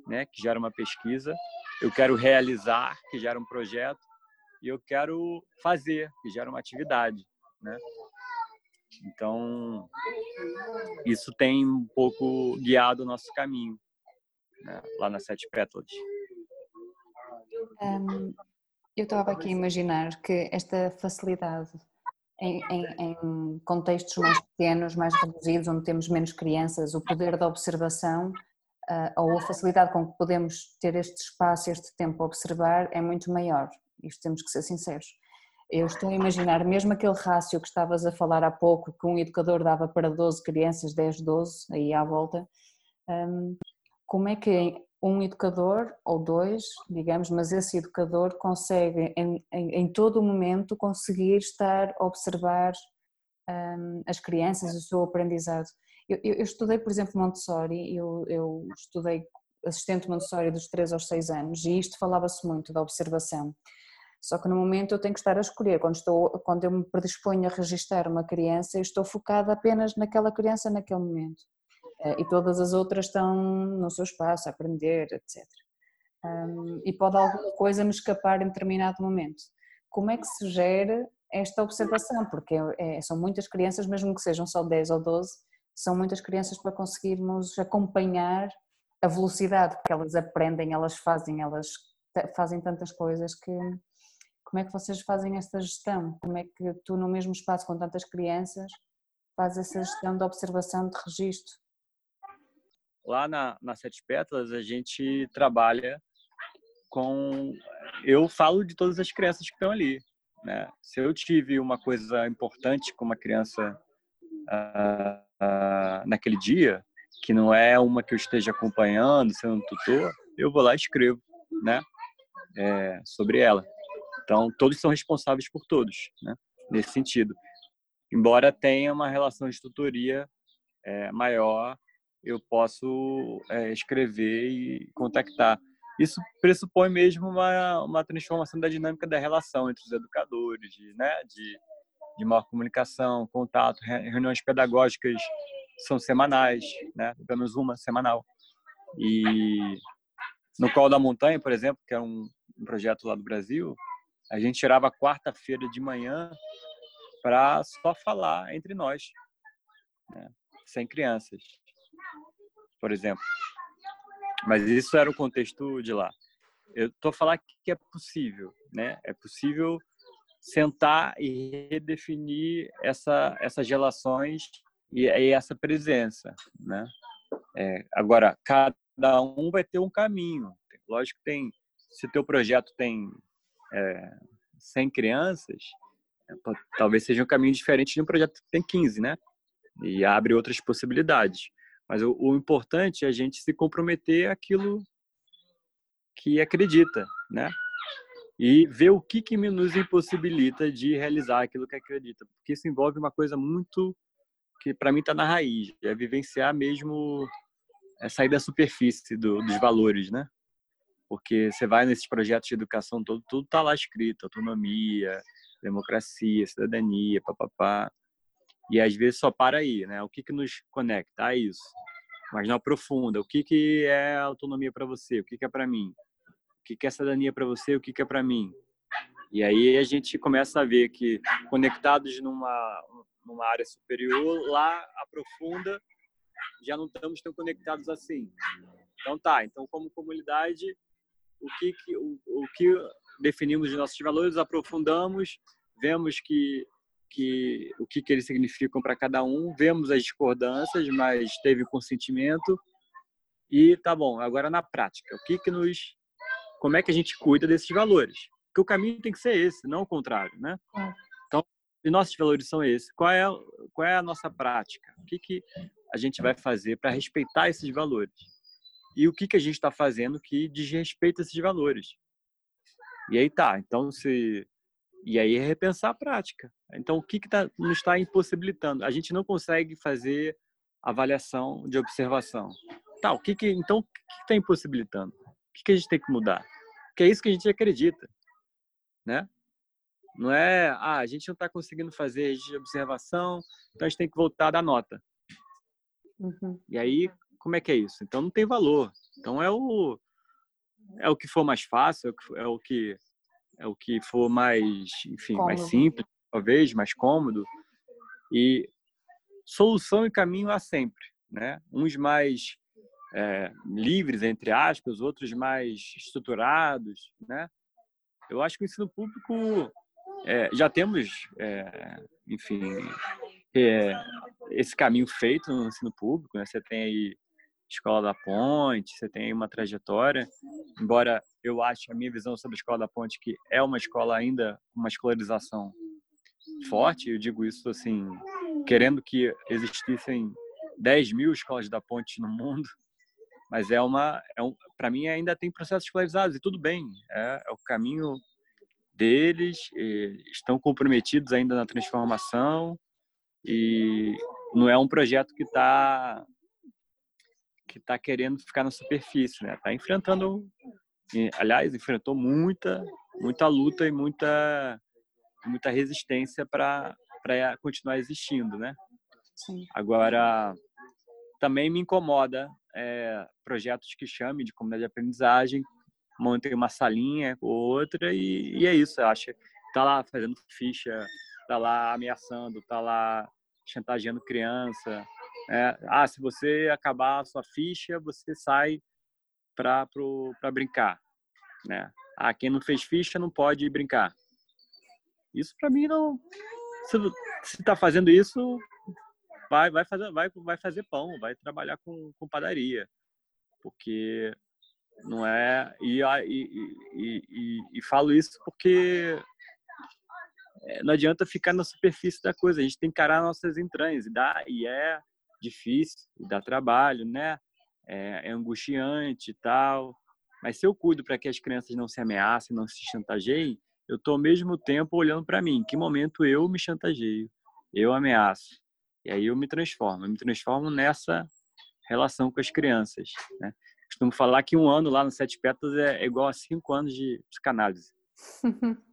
né, que gera uma pesquisa, eu quero realizar, que gera um projeto, e eu quero fazer, que gera uma atividade, né? Então, isso tem um pouco guiado o nosso caminho, né, lá nas Sete Pétalas. Um, eu estava aqui a imaginar que esta facilidade em, em, em, contextos mais pequenos, mais reduzidos, onde temos menos crianças, o poder da observação uh, ou a facilidade com que podemos ter este espaço, este tempo a observar é muito maior. Isto temos que ser sinceros. Eu estou a imaginar, mesmo aquele rácio que estavas a falar há pouco, que um educador dava para 12 crianças, 10, 12, aí à volta, um, como é que um educador ou dois, digamos, mas esse educador consegue em, em, em todo o momento conseguir estar a observar um, as crianças, o seu aprendizado. Eu, eu, eu estudei, por exemplo, Montessori, eu, eu, estudei assistente Montessori dos 3 aos 6 anos e isto falava-se muito da observação. Só que no momento eu tenho que estar a escolher, quando, estou, quando eu me predisponho a registrar uma criança, eu estou focada apenas naquela criança naquele momento. Eh, e todas as outras estão no seu espaço a aprender, etc. E pode alguma coisa me escapar em determinado momento. Como é que se gera esta observação? Porque é, são muitas crianças, mesmo que sejam só 10 ou 12, são muitas crianças para conseguirmos acompanhar a velocidade que elas aprendem, elas fazem, elas fazem tantas coisas que como é que vocês fazem essa gestão? Como é que tu, no mesmo espaço com tantas crianças, fazes essa gestão de observação, de registro? Lá na, na Sete Pétalas, a gente trabalha com. Eu falo de todas as crianças que estão ali. Né? Se eu tive uma coisa importante com uma criança uh, uh, naquele dia, que não é uma que eu esteja acompanhando, sendo um tutor, eu vou lá e escrevo, né? É, sobre ela. Então, todos são responsáveis por todos, né? Nesse sentido. Embora tenha uma relação de tutoria é, maior, eu posso é, escrever e contactar. Isso pressupõe mesmo uma, uma transformação da dinâmica da relação entre os educadores, de, né? De, de maior comunicação, contato, reuniões pedagógicas são semanais, né? Pelo menos uma semanal. E no Colo da Montanha, por exemplo, que é um, um projeto lá do Brasil, a gente tirava quarta-feira de manhã para só falar entre nós, né? sem crianças, por exemplo. Mas isso era o contexto de lá. Eu estou falando que é possível, né? É possível sentar e redefinir essa, essas relações e, e essa presença, né? É, agora, cada um vai ter um caminho. Lógico que tem, se teu projeto tem é, 100 crianças, é, talvez seja um caminho diferente de um projeto que tem 15, né? E abre outras possibilidades. Mas o, o importante é a gente se comprometer aquilo que acredita, né? E ver o que, que nos impossibilita de realizar aquilo que acredita. Porque isso envolve uma coisa muito que para mim está na raiz, é vivenciar mesmo, é sair da superfície do, dos valores, né? Porque você vai nesses projetos de educação todo, tudo está lá escrito, autonomia, democracia, cidadania, papapá. E às vezes só para aí, né? O que que nos conecta a isso? Mas não aprofunda. O que que é autonomia para você? O que que é para mim? O que que é cidadania para você? O que que é para mim? E aí a gente começa a ver que conectados numa numa área superior, lá aprofunda, já não estamos tão conectados assim. Então tá, então como comunidade, o que, que o, o que definimos de nossos valores, aprofundamos, vemos que que o que, que eles significam para cada um, vemos as discordâncias, mas teve consentimento e tá bom. Agora na prática, o que que nos, como é que a gente cuida desses valores? Porque o caminho tem que ser esse, não o contrário, né? É. E nossos valores são esses. Qual é, qual é a nossa prática? O que, que a gente vai fazer para respeitar esses valores? E o que, que a gente está fazendo que desrespeita esses valores? E aí tá. Então, se. E aí é repensar a prática. Então, o que, que tá, nos está impossibilitando? A gente não consegue fazer avaliação de observação. Tá, o que que, então, o que está impossibilitando? O que, que a gente tem que mudar? Porque é isso que a gente acredita. Né? Não é, ah, a gente não está conseguindo fazer de observação, então a gente tem que voltar da nota. Uhum. E aí, como é que é isso? Então não tem valor. Então é o é o que for mais fácil, é o que é o que for mais, enfim, cômodo. mais simples, talvez, mais cômodo. E solução e caminho há sempre, né? Uns mais é, livres entre aspas, outros mais estruturados, né? Eu acho que o ensino público é, já temos, é, enfim, é, esse caminho feito no ensino público. Né? Você tem aí Escola da Ponte, você tem aí uma trajetória. Embora eu ache a minha visão sobre a Escola da Ponte que é uma escola ainda uma escolarização forte, eu digo isso assim, querendo que existissem 10 mil escolas da Ponte no mundo, mas é uma, é um, para mim ainda tem processos escolarizados e tudo bem, é, é o caminho deles, estão comprometidos ainda na transformação e não é um projeto que está que está querendo ficar na superfície, né? Está enfrentando, aliás, enfrentou muita muita luta e muita muita resistência para para continuar existindo, né? Sim. Agora também me incomoda é, projetos que chamem de comunidade de aprendizagem montei uma salinha ou outra e, e é isso. Eu acho tá lá fazendo ficha, tá lá ameaçando, tá lá chantageando criança. É, ah, se você acabar a sua ficha, você sai para brincar, né? Ah, quem não fez ficha não pode brincar. Isso para mim não. Se está fazendo isso, vai, vai, fazer, vai, vai fazer pão, vai trabalhar com, com padaria. Porque não é. E, e, e, e, falo isso porque é, não adianta ficar na superfície da coisa, a gente tem que encarar nossas entranhas, e, dá, e é difícil, dá trabalho, né? É, é angustiante e tal. Mas se eu cuido para que as crianças não se ameacem, não se chantageiem, eu estou ao mesmo tempo olhando para mim, em que momento eu me chantageio, eu ameaço. E aí eu me transformo, eu me transformo nessa relação com as crianças. Né? Costumo falar que um ano lá no Sete Pétalas é igual a cinco anos de psicanálise.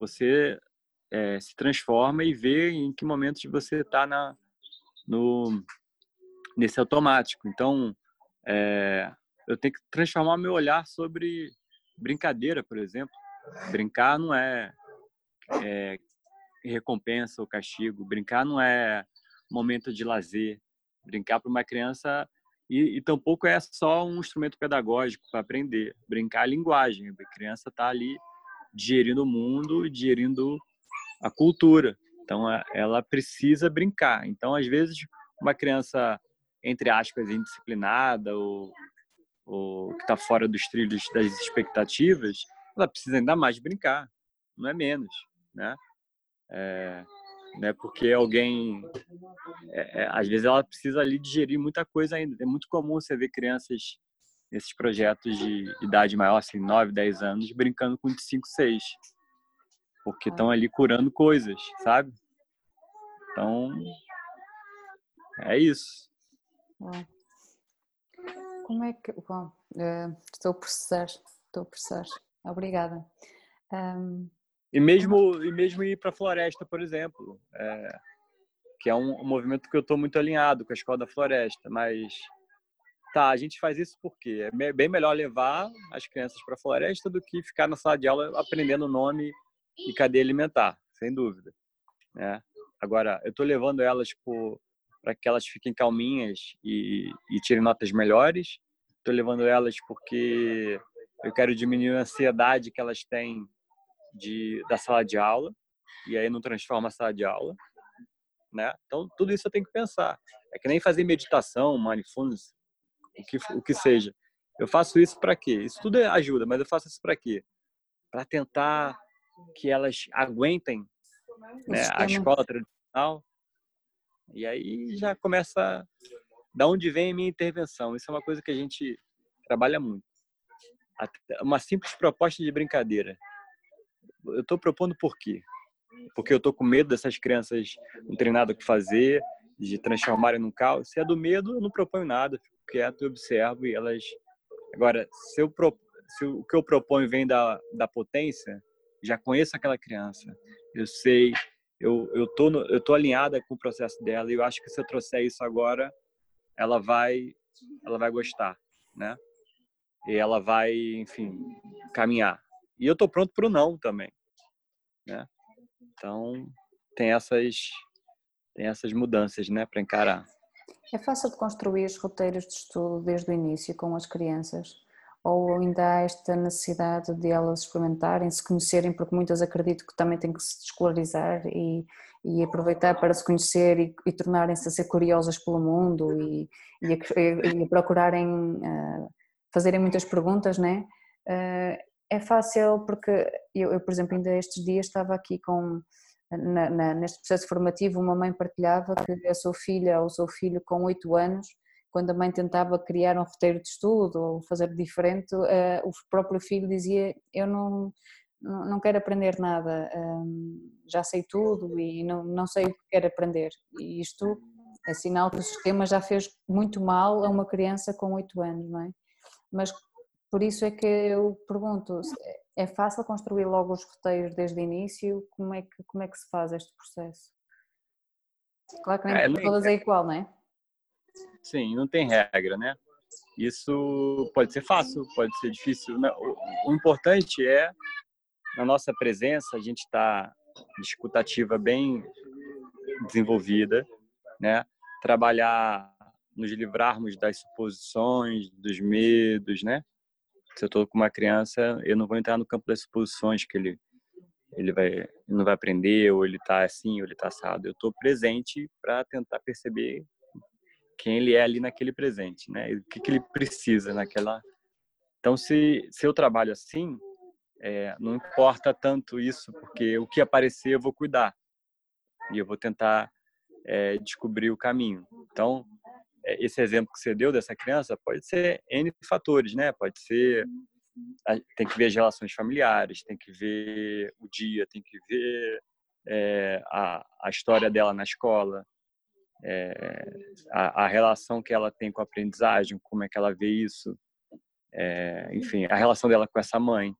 você é, se transforma e vê em que momento você está na no nesse automático. Então, é, eu tenho que transformar meu olhar sobre brincadeira, por exemplo. Brincar não é, é recompensa ou castigo. Brincar não é momento de lazer. Brincar para uma criança e, e tampouco é só um instrumento pedagógico para aprender. Brincar a linguagem. A criança está ali digerindo o mundo, digerindo a cultura. Então, ela precisa brincar. Então, às vezes, uma criança, entre aspas, indisciplinada ou, ou que está fora dos trilhos das expectativas, ela precisa ainda mais brincar, não é menos, né? É, né? Porque alguém, é, é, às vezes, ela precisa ali digerir muita coisa ainda. É muito comum você ver crianças nesses projetos de idade maior, assim, 9, 10 anos, brincando com de 5, 6 porque estão ali curando coisas, sabe? Então, é isso. Como é que. Bom, uh, estou a processar, estou a processar. Obrigada. Um... E mesmo, e mesmo ir para a floresta, por exemplo, é, que é um, um movimento que eu estou muito alinhado com a Escola da Floresta, mas tá, a gente faz isso porque é bem melhor levar as crianças para a floresta do que ficar na sala de aula aprendendo o nome e cadeia alimentar, sem dúvida. Né? Agora, eu estou levando elas para que elas fiquem calminhas e, e tirem notas melhores. Estou levando elas porque eu quero diminuir a ansiedade que elas têm de, da sala de aula e aí não transforma a sala de aula. Né? Então, tudo isso eu tenho que pensar. É que nem fazer meditação, mindfulness, o que, o que seja. Eu faço isso para quê? Isso tudo ajuda, mas eu faço isso para quê? Para tentar que elas aguentem né, a escola tradicional. E aí já começa da onde vem a minha intervenção. Isso é uma coisa que a gente trabalha muito. Uma simples proposta de brincadeira. Eu estou propondo por quê? Porque eu estou com medo dessas crianças não terem nada o que fazer, de transformarem num caos. Se é do medo, eu não proponho nada, fico quieto e observo e elas. Agora, se, eu se o que eu proponho vem da, da potência, já conheço aquela criança, eu sei, eu, eu, tô, no, eu tô alinhada com o processo dela e eu acho que se eu trouxer isso agora, ela vai, ela vai gostar, né? E ela vai, enfim, caminhar. E eu tô pronto para o não também, né? Então, tem essas, tem essas mudanças, né, para encarar. É fácil de construir os roteiros de estudo desde o início com as crianças? Ou ainda há esta necessidade de elas experimentarem, se conhecerem, porque muitas acredito que também têm que se escolarizar e, e aproveitar para se conhecer e, e tornarem-se a ser curiosas pelo mundo e, e, a, e procurarem uh, fazerem muitas perguntas, né? Uh, é fácil porque eu, eu, por exemplo, ainda estes dias estava aqui com na, na, neste processo formativo, uma mãe partilhava que a sua filha ou o seu filho com 8 anos quando a mãe tentava criar um roteiro de estudo ou fazer diferente, uh, o próprio filho dizia: Eu não, não quero aprender nada, um, já sei tudo e não, não sei o que quero aprender. E isto é sinal que o sistema já fez muito mal a uma criança com 8 anos, não é? Mas por isso é que eu pergunto: é fácil construir logo os roteiros desde o início? Como é que, como é que se faz este processo? Claro que nem é, todas é igual, não é? Sim, não tem regra, né? Isso pode ser fácil, pode ser difícil. Né? O, importante é, na nossa presença, a gente está de escutativa bem desenvolvida, né? Trabalhar, nos livrarmos das suposições, dos medos, né? Se eu estou com uma criança, eu não vou entrar no campo das suposições que ele ele vai não vai aprender ou ele está assim ou ele está assado. Eu estou presente para tentar perceber quem ele é ali naquele presente, né? O que, que ele precisa naquela. Então, se, se eu trabalho assim, é, não importa tanto isso, porque o que aparecer eu vou cuidar e eu vou tentar é, descobrir o caminho. Então, é, esse exemplo que você deu dessa criança pode ser N fatores, né? Pode ser tem que ver as relações familiares, tem que ver o dia, tem que ver é, a, a história dela na escola, é, a, a, relação que ela tem com a aprendizagem, como é que ela vê isso, é, enfim, a relação dela com essa mãe,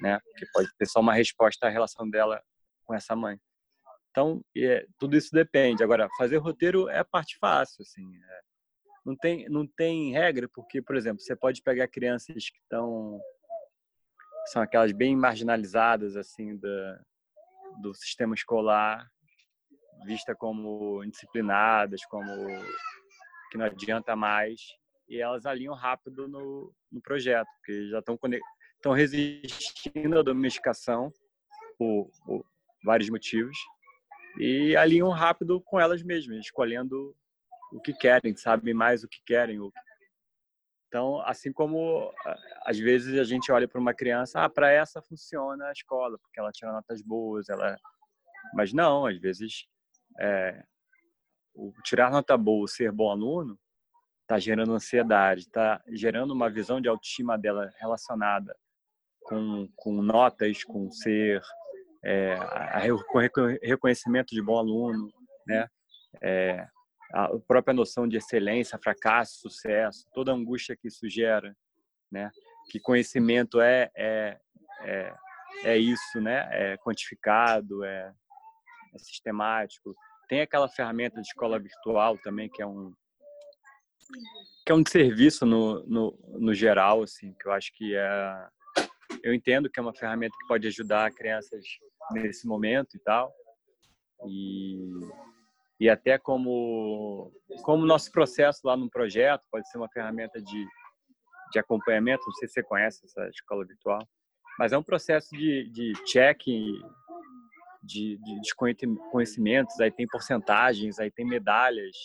né? Que pode ter só uma resposta à relação dela com essa mãe. Então, é, tudo isso depende. Agora, fazer roteiro é a parte fácil, assim. É, não tem, não tem regra, porque, por exemplo, você pode pegar crianças que estão são aquelas bem marginalizadas assim da, do sistema escolar, vista como indisciplinadas, como que não adianta mais, e elas alinham rápido no, no projeto, porque já estão estão resistindo à domesticação por, por vários motivos e alinham rápido com elas mesmas, escolhendo o que querem, sabem mais o que querem. Então, assim como às vezes a gente olha para uma criança, ah, para essa funciona a escola, porque ela tira notas boas, ela mas não, às vezes é, o tirar nota boa, ser bom aluno, está gerando ansiedade, está gerando uma visão de autoestima dela relacionada com, com notas, com ser, é, a, com reconhecimento de bom aluno, né? É, a própria noção de excelência, fracasso, sucesso, toda a angústia que isso gera, né? Que conhecimento é é, é, é isso, né? É quantificado, é, é sistemático. Tem aquela ferramenta de escola virtual também que é um que é um serviço no, no, no geral, assim, que eu acho que é eu entendo que é uma ferramenta que pode ajudar crianças nesse momento e tal. E e até como como nosso processo lá no projeto pode ser uma ferramenta de, de acompanhamento, não sei se você conhece essa escola virtual, mas é um processo de, de check de, de, de conhecimentos, aí tem porcentagens, aí tem medalhas,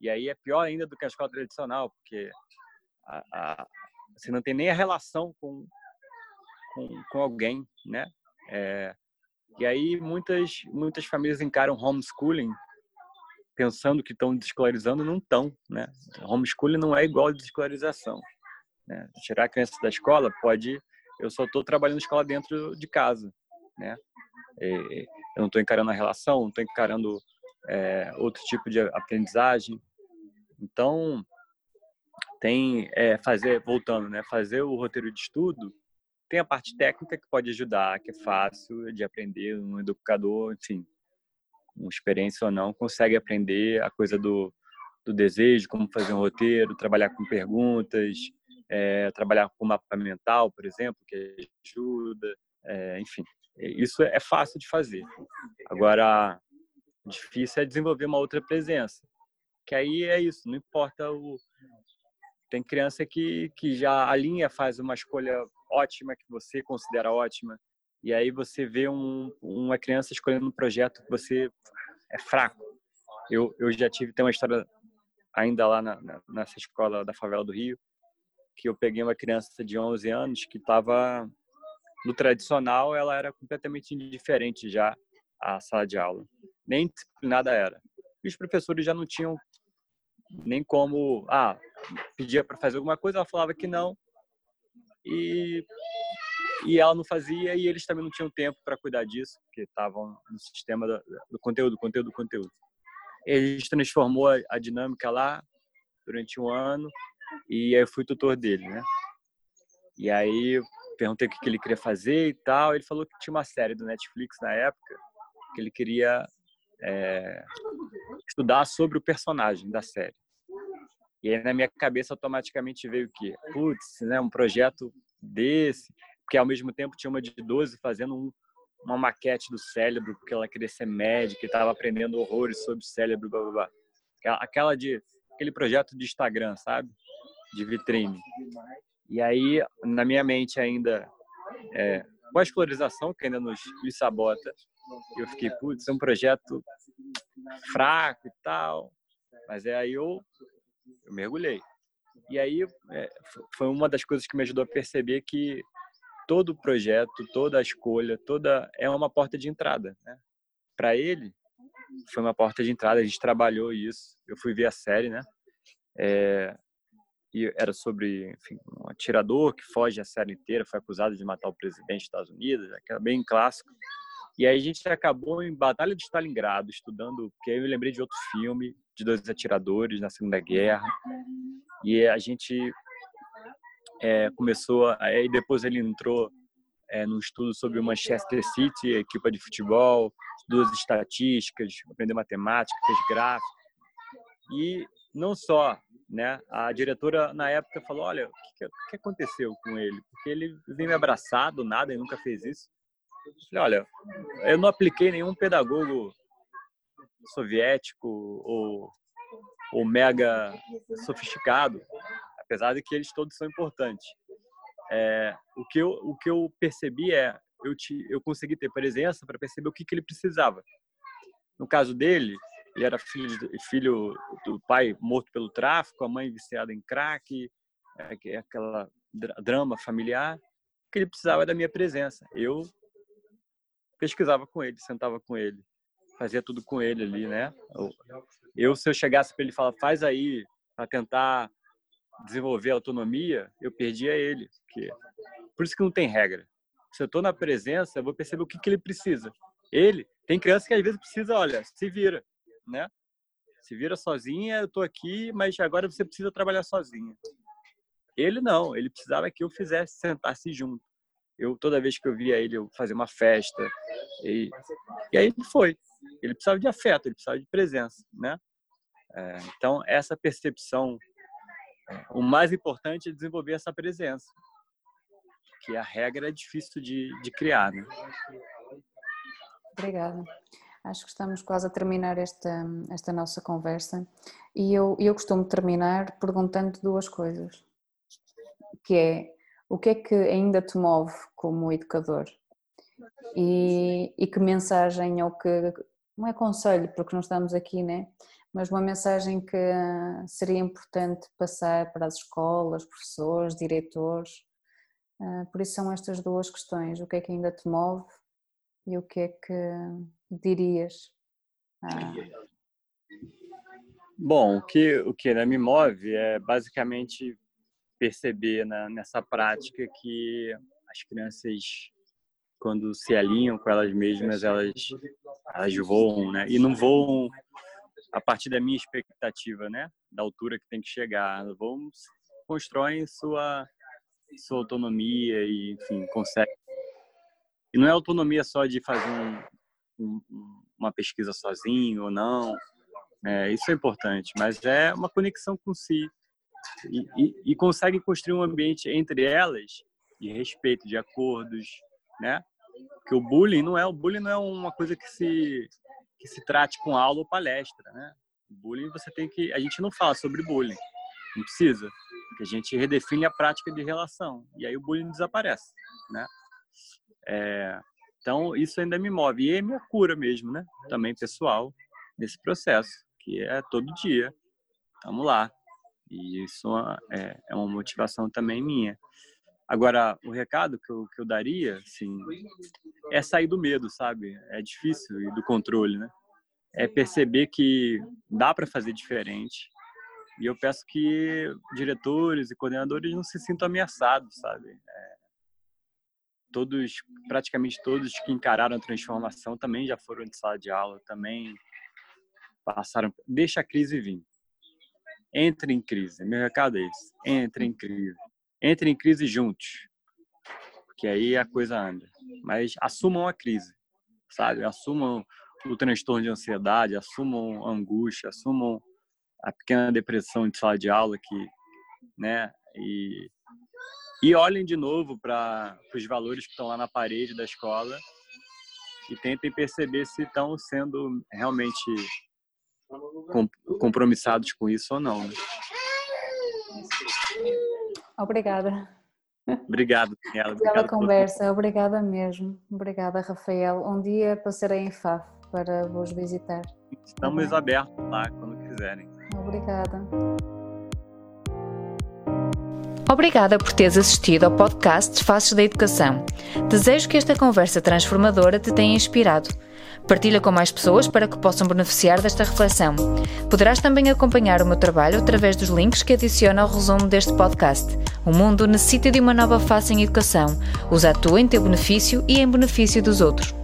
e aí é pior ainda do que a escola tradicional, porque a, a, você não tem nem a relação com, com, com alguém, né? É, e aí muitas muitas famílias encaram homeschooling pensando que estão desescolarizando, não estão, né? Homeschooling não é igual a desescolarização. Né? Tirar a criança da escola pode... Eu só estou trabalhando escola dentro de casa, né? Eu não estou encarando a relação, não estou encarando é, outro tipo de aprendizagem. Então, tem é, fazer, voltando, né? Fazer o roteiro de estudo tem a parte técnica que pode ajudar, que é fácil de aprender, um educador, enfim, com experiência ou não, consegue aprender a coisa do, do desejo, como fazer um roteiro, trabalhar com perguntas, é, trabalhar com mapa mental, por exemplo, que ajuda, é, enfim. Isso é fácil de fazer. Agora, difícil é desenvolver uma outra presença, que aí é isso, não importa o... Tem criança que, que já alinha, faz uma escolha ótima, que você considera ótima, e aí você vê um, uma criança escolhendo um projeto que você é fraco. Eu, eu já tive, tem uma história ainda lá na, na, nessa escola da favela do Rio, que eu peguei uma criança de 11 anos que estava no tradicional, ela era completamente indiferente já à sala de aula. Nem disciplinada era. E os professores já não tinham nem como, ah, pedia para fazer alguma coisa, ela falava que não. E e ela não fazia e eles também não tinham tempo para cuidar disso, porque estavam no sistema do, do conteúdo, conteúdo, conteúdo. E gente transformou a, a, dinâmica lá durante um ano e aí eu fui tutor dele, né? E aí perguntei o que ele queria fazer e tal. Ele falou que tinha uma série do Netflix na época que ele queria é, estudar sobre o personagem da série. E aí na minha cabeça automaticamente veio o quê? Putz, né, um projeto desse porque ao mesmo tempo tinha uma de 12 fazendo um, uma maquete do cérebro, porque ela queria ser médica e estava aprendendo horrores sobre o cérebro, blá, blá, blá. Aquela de, aquele projeto de Instagram, sabe? De vitrine. E aí, na minha mente ainda, é, pós-colorização, que ainda nos, nos sabota. Eu fiquei, putz, é um projeto fraco e tal. Mas é aí eu, eu mergulhei. E aí é, foi uma das coisas que me ajudou a perceber que todo projeto, toda escolha, toda é uma porta de entrada. Né? Para ele, foi uma porta de entrada. A gente trabalhou isso. Eu fui ver a série, né? É, e era sobre enfim, um atirador que foge a série inteira, foi acusado de matar o presidente dos Estados Unidos, que era bem clássico. E aí a gente acabou em Batalha de Stalingrado, estudando, porque aí eu lembrei de outro filme, de dois atiradores na Segunda Guerra. E a gente é, começou, aí depois ele entrou é, num estudo sobre o Manchester City, equipa de futebol, duas estatísticas, aprendeu matemática, fez gráfico. E não só, né? A diretora na época falou, olha, o que, que aconteceu com ele? Porque ele vem me abraçar do nada e nunca fez isso. Eu falei, olha, eu não apliquei nenhum pedagogo soviético ou, ou mega sofisticado, apesar de que eles todos são importantes. É, o, que eu, o que eu percebi é, eu, te, eu consegui ter presença para perceber o que, que ele precisava. No caso dele, ele era filho, filho do pai morto pelo tráfico, a mãe viciada em crack, é, é aquela drama familiar, que ele precisava da minha presença. Eu pesquisava com ele, sentava com ele, fazia tudo com ele ali, né? Eu, se eu chegasse para ele falar, faz aí, para tentar desenvolver autonomia, eu perdia ele. Porque... Por isso que não tem regra. Se eu estou na presença, eu vou perceber o que, que ele precisa. Ele, tem criança que às vezes precisa, olha, se vira, né? Se vira sozinha, eu estou aqui, mas agora você precisa trabalhar sozinha. Ele não, ele precisava que eu fizesse, sentasse junto. Eu toda vez que eu via ele, eu fazia uma festa. E, e aí ele foi. Ele precisava de afeto, ele precisava de presença, né? É, então essa percepção o mais importante é desenvolver essa presença, que a regra é difícil de, de criar. Né? Obrigada. Acho que estamos quase a terminar esta, esta nossa conversa e eu, eu costumo terminar perguntando duas coisas, que é o que é que ainda te move como educador e, e que mensagem ou que, não é conselho porque não estamos aqui, né? mas uma mensagem que seria importante passar para as escolas, professores, diretores. Ah, por isso são estas duas questões: o que é que ainda te move e o que é que dirias? Ah. Bom, o que, o que ainda me move é basicamente perceber na, nessa prática que as crianças, quando se alinham com elas mesmas, elas, elas voam, né? E não voam a partir da minha expectativa, né? Da altura que tem que chegar. Vamos constroem sua sua autonomia e, enfim, consegue. E não é autonomia só de fazer um, um, uma pesquisa sozinho ou não. É, isso é importante, mas é uma conexão com si e, e, e consegue construir um ambiente entre elas de respeito, de acordos, né? Que o bullying não é o bullying não é uma coisa que se que se trate com aula ou palestra, né? Bullying você tem que, a gente não fala sobre bullying, não precisa, porque a gente redefine a prática de relação e aí o bullying desaparece, né? É, então isso ainda me move e é minha cura mesmo, né? Também pessoal nesse processo que é todo dia, estamos lá e isso é, é uma motivação também minha. Agora, o recado que eu, que eu daria, assim, é sair do medo, sabe? É difícil e do controle, né? É perceber que dá para fazer diferente. E eu peço que diretores e coordenadores não se sintam ameaçados, sabe? É, todos, praticamente todos que encararam a transformação também já foram de sala de aula, também passaram. Deixa a crise vir. Entre em crise. Meu recado é esse. Entre em crise entrem em crise juntos, porque aí a coisa anda. Mas assumam a crise, sabe? Assumam o transtorno de ansiedade, assumam a angústia, assumam a pequena depressão de sala de aula que, né? E, e olhem de novo para os valores que estão lá na parede da escola e tentem perceber se estão sendo realmente compromissados com isso ou não. Né? Obrigada. Obrigado, Daniela. Obrigada conversa, obrigada mesmo. Obrigada, Rafael. Um dia passarei em Faf para vos visitar. Estamos tá abertos lá quando quiserem. Obrigada. Obrigada por teres assistido ao podcast Faces da Educação. Desejo que esta conversa transformadora te tenha inspirado. Partilha com mais pessoas para que possam beneficiar desta reflexão. Poderás também acompanhar o meu trabalho através dos links que adiciono ao resumo deste podcast. O mundo necessita de uma nova face em educação. Usa a tua em teu benefício e em benefício dos outros.